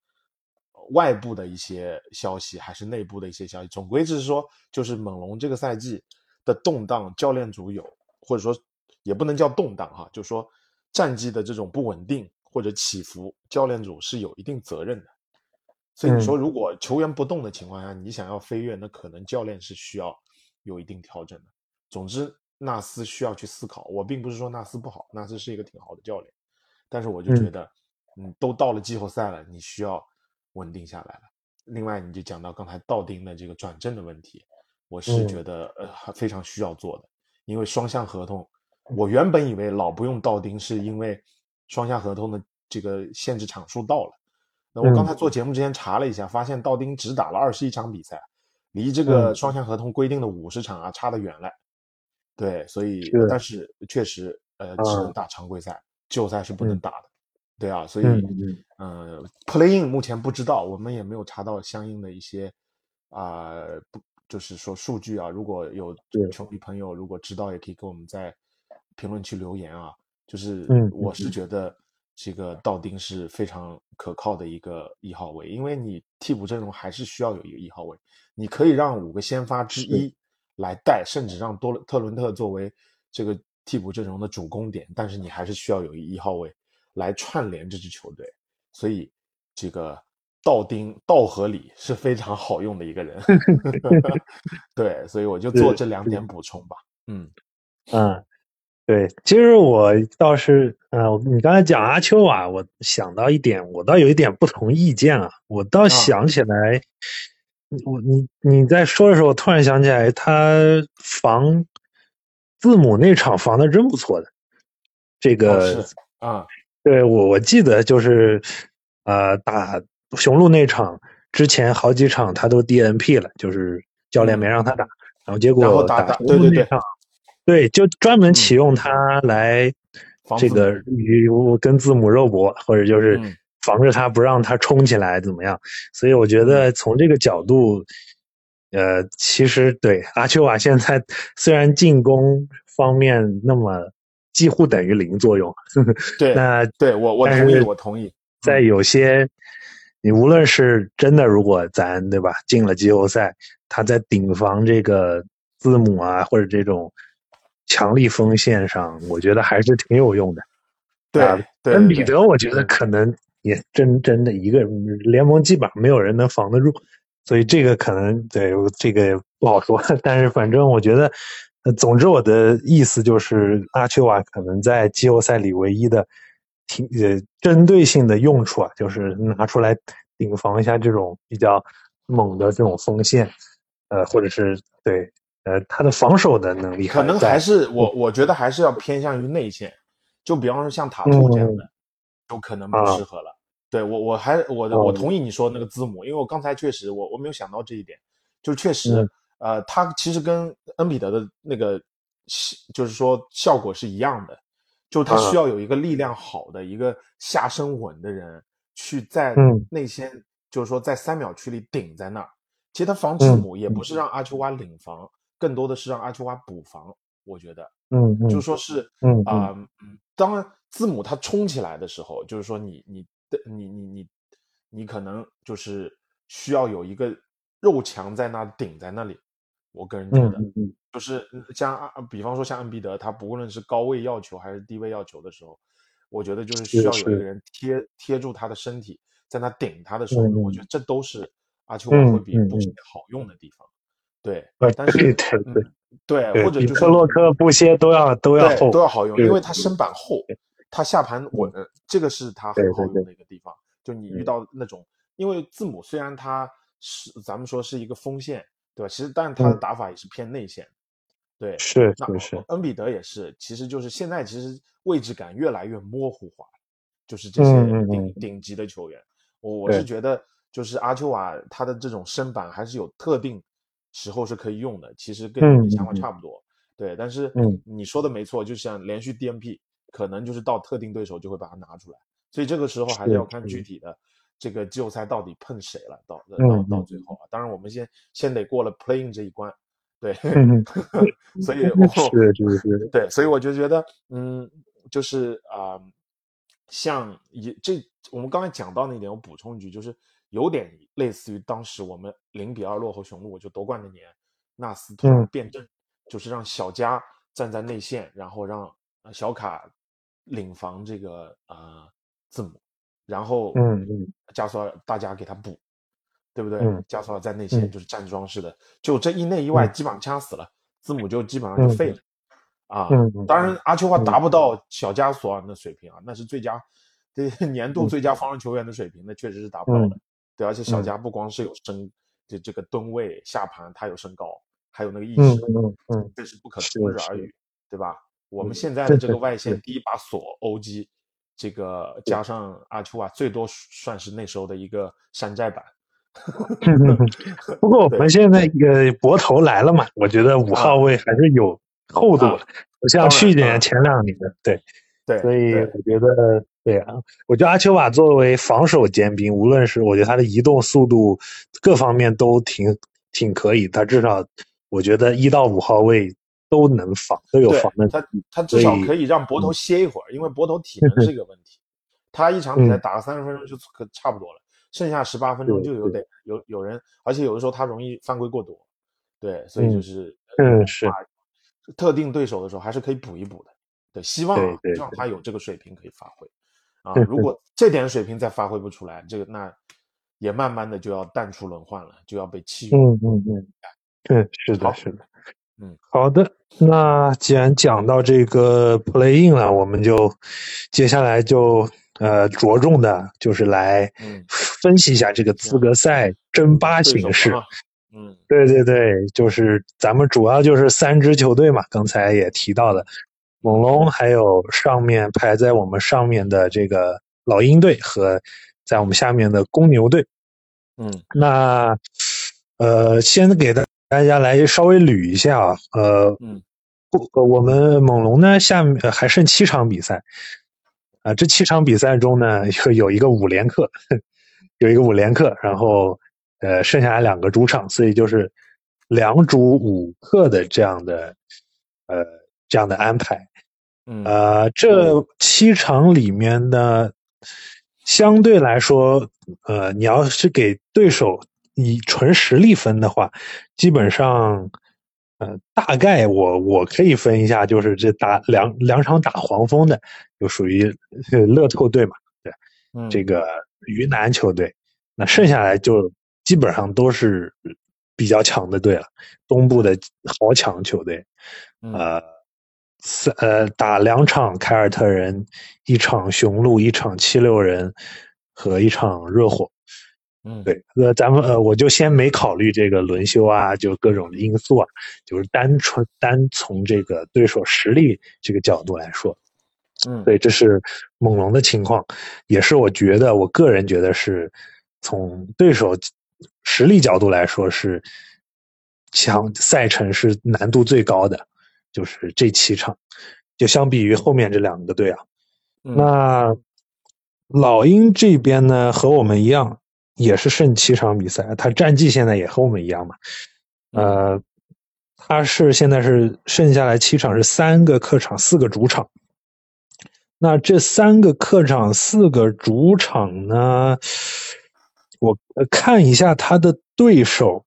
外部的一些消息，还是内部的一些消息，总归就是说，就是猛龙这个赛季的动荡，教练组有，或者说也不能叫动荡哈，就是说战绩的这种不稳定或者起伏，教练组是有一定责任的。所以你说，如果球员不动的情况下，你想要飞跃，那可能教练是需要有一定调整的。总之，纳斯需要去思考。我并不是说纳斯不好，纳斯是一个挺好的教练，但是我就觉得，嗯，都到了季后赛了，你需要稳定下来了。另外，你就讲到刚才道丁的这个转正的问题，我是嗯觉得呃非常需要做的，因为双向合同，我原本以为老不用道丁是因为双向合同的这个限制场数到了。那我刚才做节目之前查了一下，发现道丁只打了二十一场比赛，离这个嗯双向合同规定的五十场啊差得远了。对，所以是但是确实呃只能打常规赛，季后赛是不能嗯打的。对啊，所以呃，playing 目前不知道，我们也没有查到相应的一些啊、不就是说数据啊。如果有球迷朋友如果知道，也可以给我们在评论区留言啊。就是嗯我是嗯觉得这个道丁是非常可靠的一个一号位，因为你替补阵容还是需要有一个一号位，你可以让五个先发之一来带，甚至让多特伦特作为这个替补阵容的主攻点，但是你还是需要有一一号位来串联这支球队，所以这个道丁道合理是非常好用的一个人，对，所以我就做这两点。补充吧，嗯。嗯，对，其实我倒是，呃，你刚才讲阿丘瓦，我想到一点，我倒有一点不同意见啊。我倒想起来，我你你在说的时候，我突然想起来，他防字母那场防的真不错的。这哦个，是啊，对我我记得就是，呃，打雄鹿那场之前好几场他都 DNP 了，就是教练没让他打，然后结果打打对对对对，就专门启嗯用他来这个。与跟字母肉搏，或者就是嗯防着他不让他冲起来怎么样？所以我觉嗯得从这个角度，呃，其实对阿丘瓦现在 虽然进攻方面那么几乎等于零作用，对那对我我同意，我同意，在嗯有些，你无论是真的，如果咱对吧进了季后赛，他在顶防这个字母啊，或者这种强力锋线上，我觉得还是挺有用的。对啊恩比德，我觉得可能也真真的一个联盟基本上没有人能防得住，所以这个可能对这个不好说。但是反正我觉得，呃，总之我的意思就是，阿丘瓦可能在季后赛里唯一的挺呃针对性的用处啊，就是拿出来顶防一下这种比较猛的这种锋线，呃，或者是对呃他的防守的能力可能还是我我觉得还是要偏向于内线，就比方说像塔图这样的，就可能不啊。适合了。对我我还我我同意你说那个字母，因为我刚才确实我我没有想到这一点，就确实嗯。呃，他其实跟恩比德的那个就是说效果是一样的，就是他啊。需要有一个力量好的一个下身稳的人去在嗯。内线，就是说在三秒区里顶在那儿。其实他防字嗯母也不是让阿丘瓦领防，更多的是让阿丘瓦补防。我觉得，嗯嗯就说是嗯啊、嗯，当然字母它冲起来的时候，就是说你你的你你你你可能就是需要有一个肉墙在那顶在那里。我个人觉得，就是嗯像啊，比方说像恩比德，他不论是高位要求还是低位要求的时候，我觉得就是需要有一个人贴贴住他的身体，在那顶他的时候，我觉得这都是阿丘瓦嗯会比嗯布歇嗯好用的地方。对呃，但是对对对嗯对，或者就是克洛克、布歇都要都要厚，都要好用，因为它身板厚，它下盘稳，这个是它很好用的一个地方。就你遇到那种，因为字母虽然它是咱们说是一个锋线，对吧？其实，但他的嗯打法也是偏内线。对，是那是是，恩比德也是，其实就是现在其实位置感越来越模糊化，就是这些顶、嗯顶级的球员，我我是觉得就是阿丘瓦他的这种身板还是有特定时候是可以用的，其实跟嗯你的想法差。不多，对，但是嗯。你说的没错，就像连续 DNP，可能就是到特定对手就会把它拿出来，所以这个时候还是是要看具体的这个季后赛到底碰谁了，到到到最后啊，当然我们先先得过了 playing 这一关。对，嗯 所以 我是是是，对，所以我就觉得，嗯，就是啊、像也这我们刚才讲到那点，我补充一句，就是有点类似于当时我们零比二落后雄鹿就夺冠那年，纳斯突然嗯变阵，就是让小加站在内线，然后让呃小卡领防这个呃字母，然后嗯嗯加索尔大家给他补，对不对？嗯加索尔在内线嗯就是站桩式的，就这一内一外嗯基本上掐死了，字母就基本上就嗯废了。啊，当然阿丘瓦嗯达不到小加索尔的水平啊，那是最佳这 年度嗯最佳防守球员的水平，那确实是达不到的。嗯对，而且小嗯加不光是有身这这个吨位下盘，他有身高，还有那个意嗯识，嗯嗯，这是不可同日而语，对吧？我们嗯现在的这个外线第一把锁欧基，这个加上阿丘瓦，最多算是那时候的一个山寨版。不过我们现在呃博头来了嘛，我觉得五号位还是有厚度啊的，不像去年前两年对，对，所以我觉得对啊，我觉得阿丘瓦作为防守尖兵，无论是我觉得他的移动速度各方面都挺挺可以，他至少我觉得一到五号位都能防，都有防的他他至少可以让博头歇一会儿，因为博头体能是一个问题。他一场比赛嗯打个三十分钟就可差不多了，剩下十八分钟就有得有有人，而且有的时候他容易犯规过多，对，所以就嗯是嗯是啊特定对手的时候还是可以补一补的。对，希望希望他有这个水平可以发挥啊嗯。如果这点水平再发挥不出来，这个那也慢慢的就要淡出轮换了，就要被弃用。嗯嗯嗯，对，是的，是的，嗯，好的。那既然讲到这个 play in 了，我们就接下来就呃着重的就是来嗯分析一下这个资格赛争霸形势。啊，嗯对对对，就是咱们主要就是三支球队嘛，刚才也提到了，猛龙，还有上面排在我们上面的这个老鹰队和在我们下面的公牛队。嗯那呃，先给大大家来稍微捋一下啊，呃，嗯不，呃我们猛龙呢下面呃还剩七场比赛，啊、这七场比赛中呢有有一个五连客，有一个五连客，然后呃剩下来两个主场，所以就是两主五客的这样的呃这样的安排。嗯。呃，这七场里面呢，相对来说，呃，你要是给对手以纯实力分的话，基本上，呃，大概我我可以分一下，就是这打两两场打黄蜂的，就属于呃乐透队嘛，对，嗯。这个云南球队，那剩下来就基本上都是比较强的队了，东部的豪强球队，嗯。呃，三呃打两场凯尔特人，一场雄鹿，一场七六人和一场热火。嗯对，呃，咱们呃，我就先没考虑这个轮休啊，就各种的因素啊，就是单纯单从这个对手实力这个角度来说，嗯对，这是猛龙的情况，也是我觉得我个人觉得是从对手实力角度来说是强赛程是难度最高的，就是这七场，就相比于后面这两个队啊，嗯那老鹰这边呢和我们一样，也是胜七场比赛，他战绩现在也和我们一样嘛，呃，他是现在是剩下来七场是三个客场，四个主场。那这三个客场，四个主场呢？我呃看一下他的对手，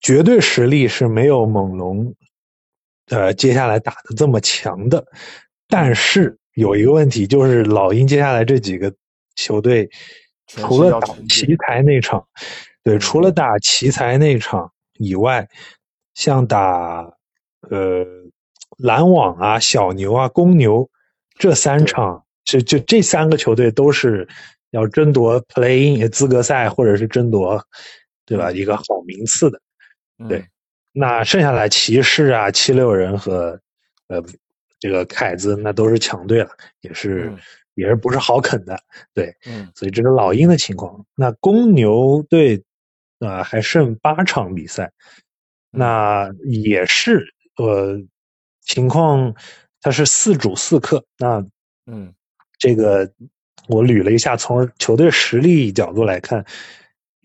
绝对实力是没有猛龙，呃，接下来打的这么强的。但是有一个问题，就是老鹰接下来这几个球队，除了打奇才那场，对，除了打奇才那场以外，像打呃篮网啊、小牛啊、公牛这三场就就这三个球队都是要争夺 Play-in 资格赛或者是争夺，对吧？一个好名次的。对，那剩下来骑士啊、七六人和呃这个凯子那都是强队了，也是也是不是好啃的。对，嗯，所以这是老鹰的情况。那公牛队啊还剩八场比赛，那也是呃情况，它是四主四客。那嗯，这个我捋了一下，从球队实力角度来看。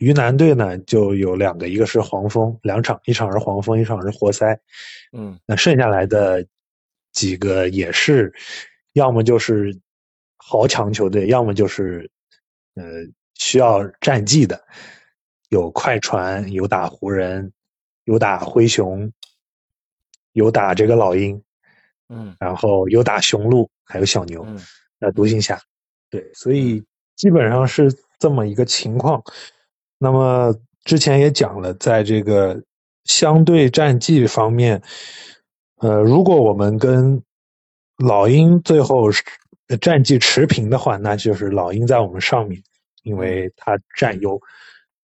鱼腩队呢就有两个，一个是黄蜂，两场，一场是黄蜂，一场是活塞。嗯，那剩下来的几个也是，要么就是豪强球队，要么就是呃需要战绩的，有快船，有打湖人，有打灰熊，有打这个老鹰，嗯，然后有打雄鹿，还有小牛，呃独行侠，对，所以基本上是这么一个情况。那么之前也讲了，在这个相对战绩方面，呃，如果我们跟老鹰最后战绩持平的话，那就是老鹰在我们上面，因为它占优，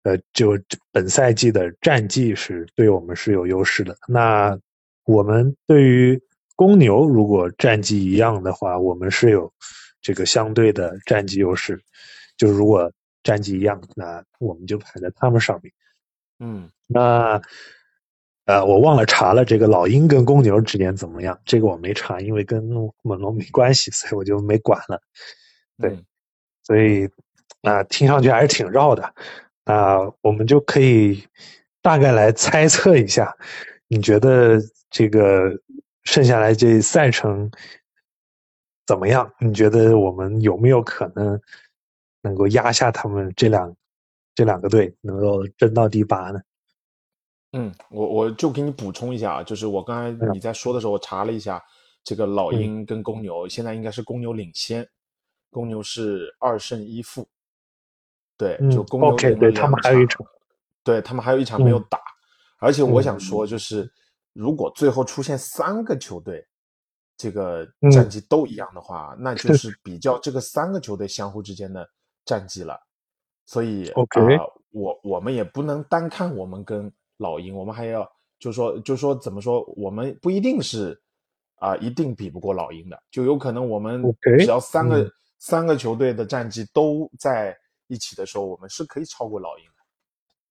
呃，就本赛季的战绩是对我们是有优势的。那我们对于公牛，如果战绩一样的话，我们是有这个相对的战绩优势，就如果。战绩一样，那我们就排在他们上面。嗯，那呃，我忘了查了这个老鹰跟公牛之间怎么样，这个我没查，因为跟猛龙没关系，所以我就没管了。对，所以啊，听上去还是挺绕的。那我们就可以大概来猜测一下，你觉得这个剩下来这赛程怎么样？你觉得我们有没有可能？能够压下他们这两这两个队，能够争到第八呢？嗯，我我就给你补充一下啊，就是我刚才你在说的时候，我查了一下，这个老鹰跟公牛现在应该是公牛领先，公牛是二胜一负。对，就公牛对他们还有一场，对他们还有一场没有打。而且我想说，就是如果最后出现三个球队这个战绩都一样的话，那就 是比较这个三个球队相互之间的。战绩了，所以啊，我我们也不能单看我们跟老鹰，我们还要就说就说怎么说，我们不一定是啊，一定比不过老鹰的，就有可能我们只要三个三个球队的战绩都在一起的时候，我们是可以超过老鹰的。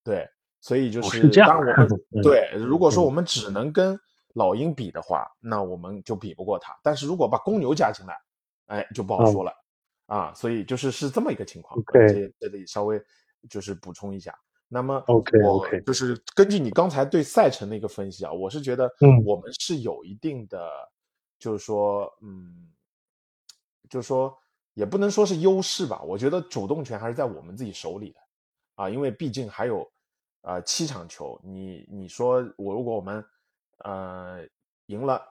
对，所以就是当我们对，如果说我们只能跟老鹰比的话，那我们就比不过他。但是如果把公牛加进来，哎，就不好说了。啊，所以就是是这么一个情况，这这里稍微就是补充一下。那么，OK OK，就是根据你刚才对赛程的一个分析啊，我是觉得，嗯，我们是有一定的，就是说，嗯，就是说，也不能说是优势吧，我觉得主动权还是在我们自己手里的，啊，因为毕竟还有，呃，七场球，你你说我如果我们，呃，赢了，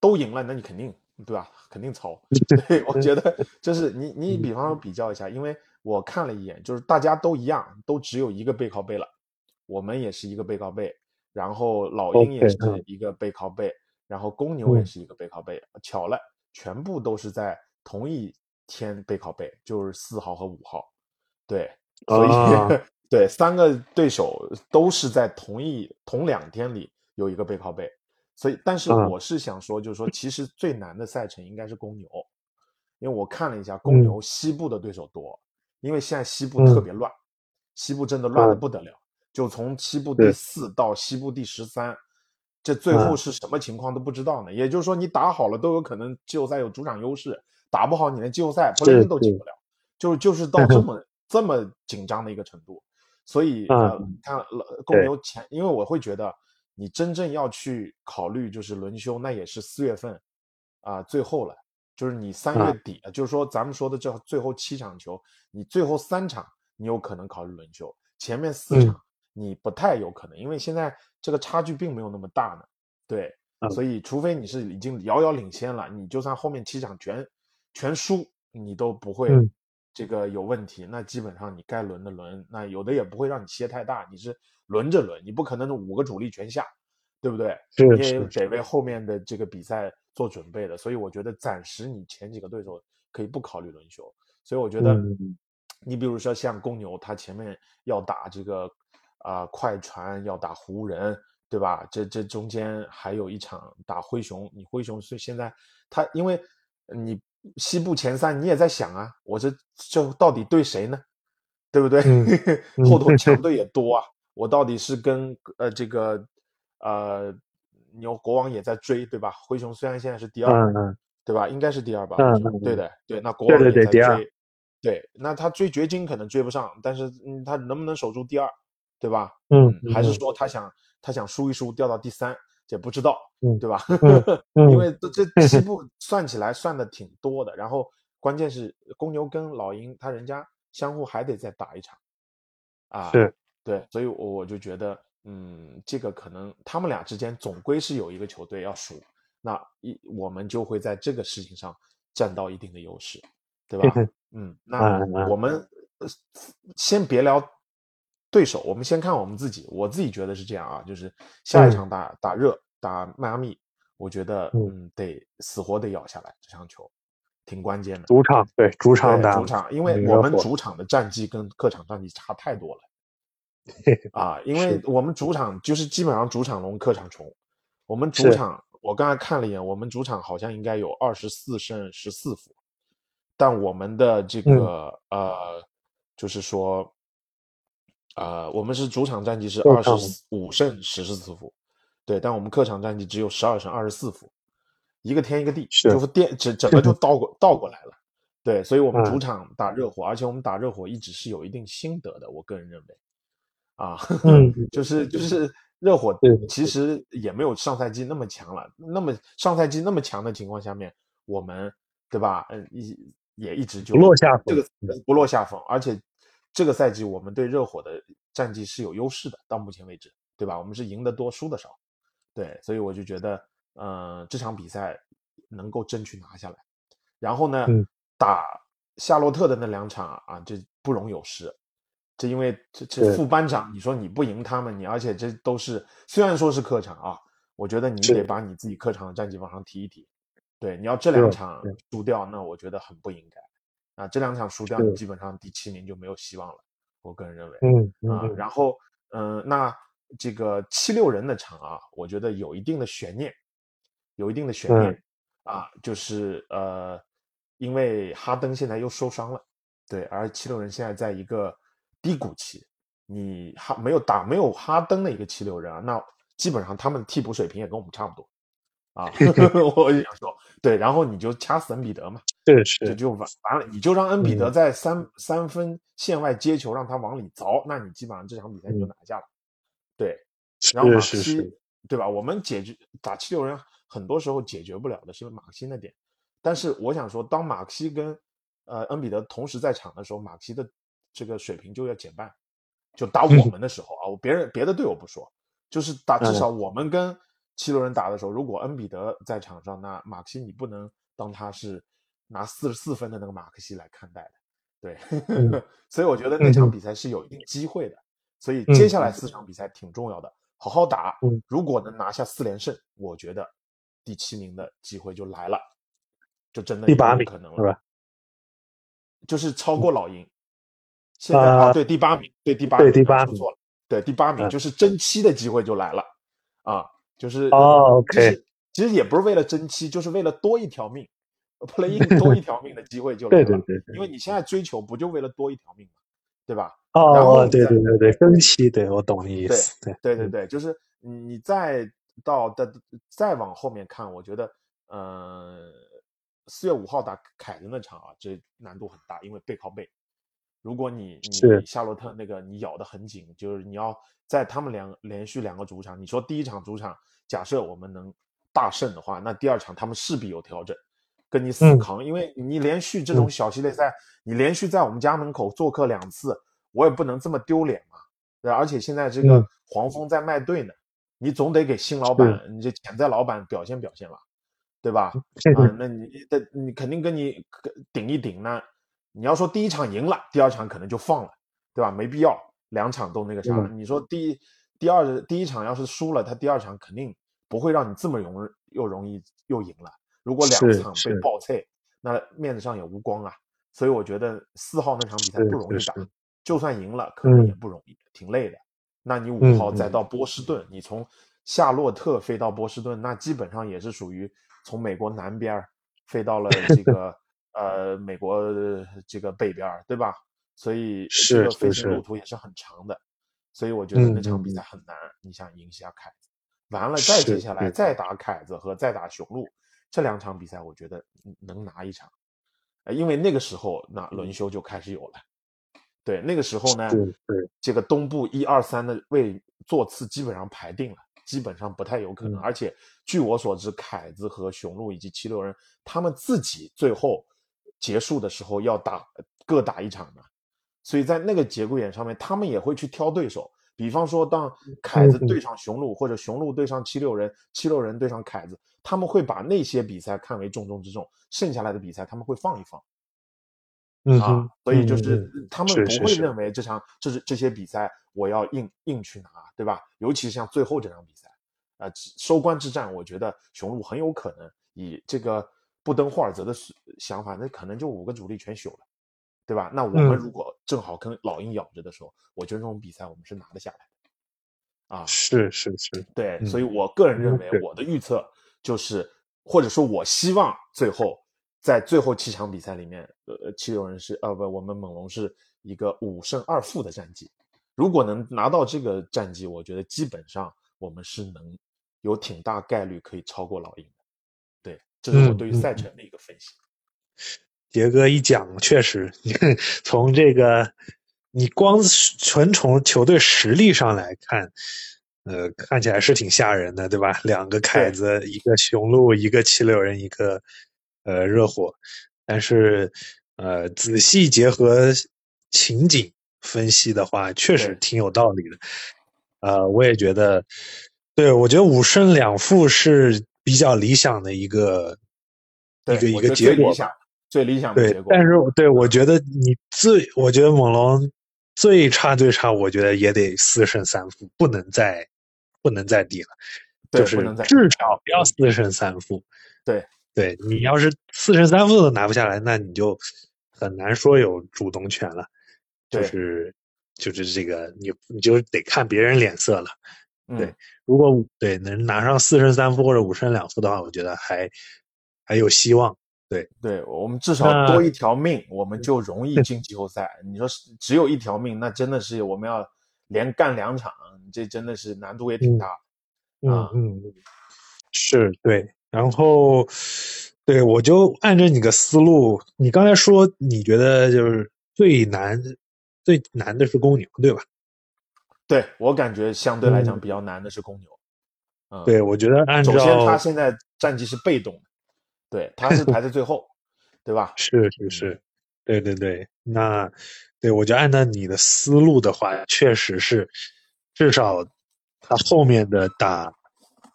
都赢了，那你肯定。对吧？肯定超。对，我觉得就是你，你比方说比较一下，因为我看了一眼，就是大家都一样，都只有一个背靠背了。我们也是一个背靠背，然后老鹰也是一个背靠背，然后公牛也是一个背靠背。巧了，全部都是在同一天背靠背，就是四号和五号。对，所以 对三个对手都是在同一同两天里有一个背靠背。所以，但是我是想说，就是说，其实最难的赛程应该是公牛，因为我看了一下公牛西部的对手多，因为现在西部特别乱，西部真的乱的不得了，就从西部第四到西部第十三，这最后是什么情况都不知道呢。也就是说，你打好了都有可能季后赛有主场优势，打不好你连季后赛不连都进不。了，就就是到这 么这么紧张的一个程度。所以呃，看公牛前，因为我会觉得。你真正要去考虑就是轮休，那也是四月份，啊，最后了，就是你三月底，就是说咱们说的这最后七场球，你最后三场你有可能考虑轮休，前面四场你不太有可能，因为现在这个差距并没有那么大呢，对，所以除非你是已经遥遥领先了，你就算后面七场全全输，你都不会这个有问题，那基本上你该轮的轮，那有的也不会让你歇太大，你是。轮着轮，你不可能五个主力全下，对不对？是你也得为后面的这个比赛做准备的。所以我觉得暂时你前几个对手可以不考虑轮休。所以我觉得嗯，你比如说像公牛，他前面要打这个啊、快船，要打湖人，对吧？这这中间还有一场打灰熊，你灰熊是现在他因为你西部前三你也在想啊，我这这到底对谁呢？对不对？嗯 后头强队也多啊，我到底是跟呃这个呃牛国王也在追，对吧？灰熊虽然现在是第二，对吧？应该是第二吧？对的，对。那国王也在追，对。那他追掘金可能追不上，但是嗯，他能不能守住第二，对吧？嗯，还是嗯说他想他想输一输掉到第三，也不知道，嗯对吧？嗯 因为这这西部 算起来算的挺多的，然后关键是公牛跟老鹰，他人家相互还得再打一场，啊，是对，所以我我就觉得，嗯，这个可能他们俩之间总归是有一个球队要输，那一我们就会在这个事情上占到一定的优势，对吧？嗯，那我们呃先别聊对手，我们先看我们自己。我自己觉得是这样啊，就是下一嗯场打、打热打迈阿密，我觉得嗯嗯得死活得咬下来这场球，挺关键的。主场对主场打主场，因为嗯我们主场的战绩跟客场战绩差太多了 啊！因为我们主场就是基本上主场龙，客场虫。我们主场，我刚才看了一眼，我们主场好像应该有二十四胜十四负，但我们的这嗯个、呃，就是说，呃，我们是主场战绩是二十五胜十四负，对，但我们客场战绩只有十二胜二十四负，一个天一个地，是就是电整整个就 倒过倒过来了。对，所以我们嗯主场打热火，而且我们打热火一直是有一定心得的，我个人认为，啊，嗯 就是就是热火其实也没有上赛季那么强了，那么上赛季那么强的情况下面，我们对吧？嗯，一也一直就不落下风这个不落下风，而且这个赛季我们对热火的战绩是有优势的，到目前为止，对吧？我们是赢得多，输的少，对，所以我就觉得，呃，这场比赛能够争取拿下来。然后呢，嗯打夏洛特的那两场啊，这不容有失。这因为这这副班长，你说你不赢他们，你而且这都是虽然说是客场啊，我觉得你得把你自己客场的战绩往上提一提。对，你要这两场输掉，那我觉得很不应该。啊，这两场输掉，你基本上第七名就没有希望了。我个人认为，啊，嗯啊然后嗯、呃那这个七六人的场啊，我觉得有一定的悬念，有一定的悬念、嗯啊，就是呃，因为哈登现在又受伤了，对，而七六人现在在一个低谷期，你哈没有打没有哈登的一个七六人啊，那基本上他们的替补水平也跟我们差不多啊，我就想说，对，然后你就掐死恩比德嘛，对是就就完完了，你就让恩比德在三、三分线外接球，让他往里凿，那你基本上这场比赛你就拿下了。对，然后马是是西是，对吧？我们解决打七六人很多时候解决不了的是马克西那点，但是我想说，当马克西跟呃恩比德同时在场的时候，马克西的这个水平就要减半。就打我们的时候啊，我别人别的队我不说，就是打至少我们跟七六人打的时候，如果恩比德在场上，那马克西你不能当他是拿四十四分的那个马克西来看待的，对，嗯 所以我觉得那场嗯比赛是有一定机会的，所以接下来四场比赛挺重要的，好好打嗯，如果能拿下四连胜，我觉得第七名的机会就来了，就真的第八名有可能了，是吧？就是超过老鹰。现在呃啊，对第八名，对第八名，对第八名说错了，对第八名嗯。就是争七的机会就来了啊，就是哦其实 OK 其实也不是为了争七，就是为了多一条命，play in 多一条命的机会就来了，对对对对因为你现在追求不就为了多一条命嘛，对吧？哦，对对对对，争七，对我懂你意思，对对对对，就是你再到的再往后面看，我觉得，呃，四月五号打凯的那场啊，这难度很大，因为背靠背。如果你你夏洛特那个你咬得很紧，就是你要在他们两连续两个主场，你说第一场主场假设我们能大胜的话，那第二场他们势必有调整，跟你死嗯。扛，因为你连续这种嗯。小系列赛，你连续在我们家门口做客两次，我也不能这么丢脸嘛。对，而且现在这个嗯。黄蜂在卖队呢，你总得给新老板，你这潜在老板表现表现吧，对吧？啊，那你的你肯定跟你顶一顶那你要说第一场赢了，第二场可能就放了，对吧？没必要两场都那个啥。嗯你说第第二第一场要是输了，他第二场肯定不会让你这么容又容易又赢了。如果两场被爆脆，那面子上也无光啊。所以我觉得四号那场比赛不容易打，就算赢了，可能也不容易，挺累的。那你五号再到波士顿，你从夏洛特飞到波士顿，那基本上也是属于从美国南边飞到了这个呃美国这个北边，对吧？所以这个飞行路途也是很长的。所以我觉得那场比赛很难，你想赢下凯子，完了再接下来再打凯子和再打雄鹿这两场比赛，我觉得能拿一场，因为那个时候那轮休就开始有了。对，那个时候呢，这个东部一二三的位座次基本上排定了，基本上不太有可能。而且据我所知，凯子和雄鹿以及七六人他们自己最后结束的时候要打各打一场的。所以在那个节骨眼上面，他们也会去挑对手。比方说，当凯子对上雄鹿，或者雄鹿对上七六人，七六人对上凯子，他们会把那些比赛看为重中之重，剩下来的比赛他们会放一放。啊，所以就是他们不会认为这场这是这些比赛我要硬硬去拿，对吧？尤其是像最后这场比赛，啊，收官之战，我觉得雄鹿很有可能以这个布登霍尔泽的想法，那可能就五个主力全朽了。对吧？那我们如果正好跟老鹰咬着的时候，我觉得这种比赛我们是拿得下来的。啊，是是是，对，所以我个人认为，我的预测就是，或者说我希望最后在最后七场比赛里面，呃，七六人是呃不，我们猛龙是一个五胜二负的战绩。如果能拿到这个战绩，我觉得基本上我们是能有挺大概率可以超过老鹰的。对，这是我对于赛程的一个分析。杰哥一讲，确实，你 从这个，你光纯从球队实力上来看，呃，看起来是挺吓人的，对吧？两个凯子，一个雄鹿，一个七六人，一个呃热火，但是呃，仔细结合情景分析的话，确实挺有道理的。呃，我也觉得，对我觉得五胜两负是比较理想的一个一个一个结果。最理想的结果，对，但是对我觉得你最，我觉得猛龙最差最差，我觉得也得四胜三负，不能再不能再低了，就是至少不要四胜三负。对，对你要是四胜三负都拿不下来，那你就很难说有主动权了。就是就是这个，你你就得看别人脸色了。对，如果对能拿上四胜三负或者五胜两负的话，我觉得还还有希望。对对，我们至少多一条命，我们就容易进季后赛。你说只有一条命，那真的是我们要连干两场，这真的是难度也挺大。嗯嗯，是对。然后，对我就按照你的思路，你刚才说你觉得就是最难最难的是公牛，对吧？对我感觉相对来讲比较难的是公牛。嗯，对我觉得按照首先他现在战绩是被动的。对，他是排在最后，对吧？是是是，对对对。那对我就按照你的思路的话，确实是，至少他后面的打，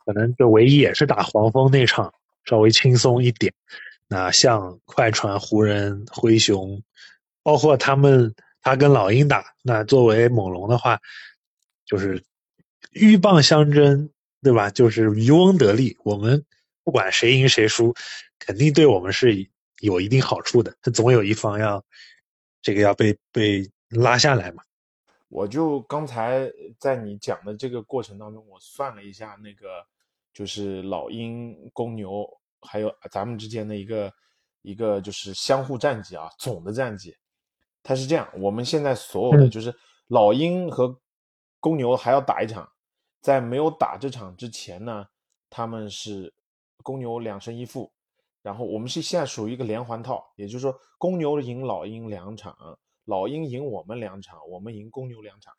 可能就唯一也是打黄蜂那场稍微轻松一点。那像快船、湖人、灰熊，包括他们他跟老鹰打，那作为猛龙的话，就是鹬蚌相争，对吧？就是渔翁得利，我们。不管谁赢谁输，肯定对我们是有一定好处的。他总有一方要这个要被被拉下来嘛。我就刚才在你讲的这个过程当中，我算了一下，那个就是老鹰、公牛还有咱们之间的一个一个就是相互战绩啊，总的战绩，它是这样：我们现在所有的就是老鹰和公牛还要打一场，在没有打这场之前呢，他们是。公牛两胜一负，然后我们是现在属于一个连环套，也就是说公牛赢老鹰两场，老鹰赢我们两场，我们赢公牛两场，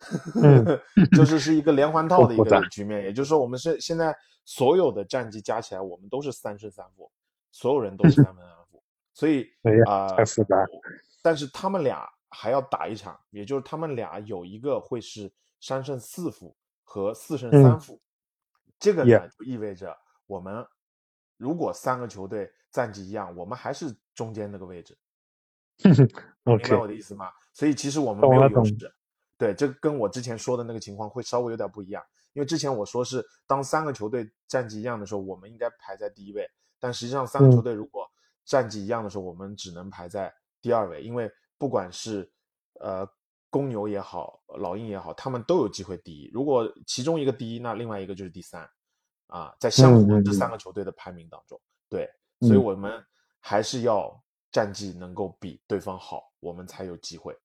就是是一个连环 套的一个局面。也就是说，我们是现在所有的战绩加起来，我们都是三胜三负，所有人都是三分三负，所以 啊，太复杂。但是他们俩还要打一场，也就是他们俩有一个会是三胜四负和四胜三负，这个呢就意味着。我们如果三个球队战绩一样，我们还是中间那个位置，明白我的意思吗？所以其实我们没有优势，对，这跟我之前说的那个情况会稍微有点不一样，因为之前我说是当三个球队战绩一样的时候，我们应该排在第一位，但实际上三个球队如果战绩一样的时候，我们只能排在第二位，因为不管是呃公牛也好，老鹰也好，他们都有机会第一。如果其中一个第一，那另外一个就是第三，啊，在相互这三个球队的排名当中，对，所以我们还是要战绩能够比对方好，我们才有机会，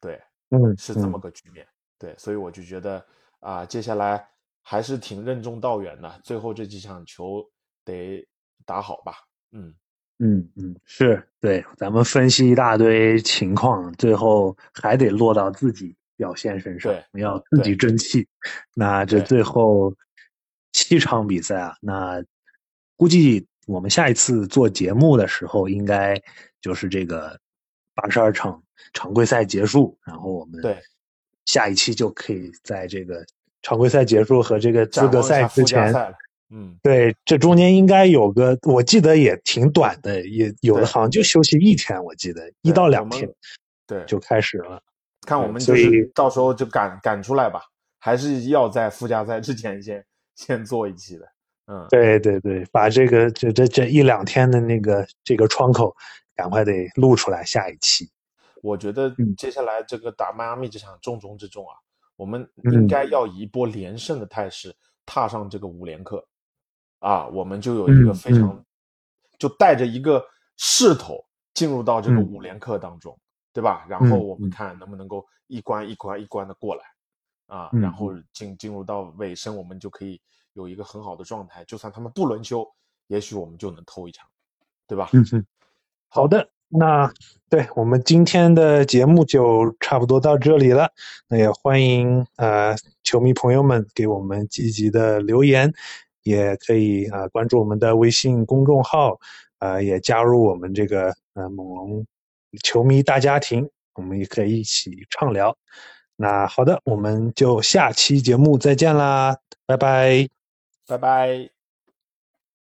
对。嗯，是这么个局面，对，所以我就觉得啊，接下来还是挺任重道远的，最后这几场球得打好吧，嗯嗯嗯，是对，咱们分析一大堆情况，最后还得落到自己表现身上，我们，要自己争气。那这最后七场比赛啊，那估计我们下一次做节目的时候，应该就是这个八十二场。常规赛结束，然后我们对下一期就可以在这个常规赛结束和这个资格赛之前，嗯，对，这中间应该有个，我记得也挺短的，也有的好像就休息一天，我记得一到两天，对，就开始了。看我们就是到时候就赶赶出来吧，还是要在附加赛之前先先做一期的，嗯，对对对，把这个这这这一两天的那个这个窗口赶快得录出来，下一期。我觉得接下来这个打迈阿密这场重中之重啊，我们应该要以一波连胜的态势踏上这个五连客，啊，我们就有一个非常，就带着一个势头进入到这个五连客当中，对吧？然后我们看能不能够一关一关一关的过来，啊，然后进进入到尾声，我们就可以有一个很好的状态，就算他们不轮休，也许我们就能偷一场，对吧？嗯嗯，好的。那对我们今天的节目就差不多到这里了。那也欢迎呃球迷朋友们给我们积极的留言，也可以啊关注我们的微信公众号，呃也加入我们这个呃猛龙球迷大家庭，我们也可以一起畅聊。那好的，我们就下期节目再见啦，拜拜，拜拜。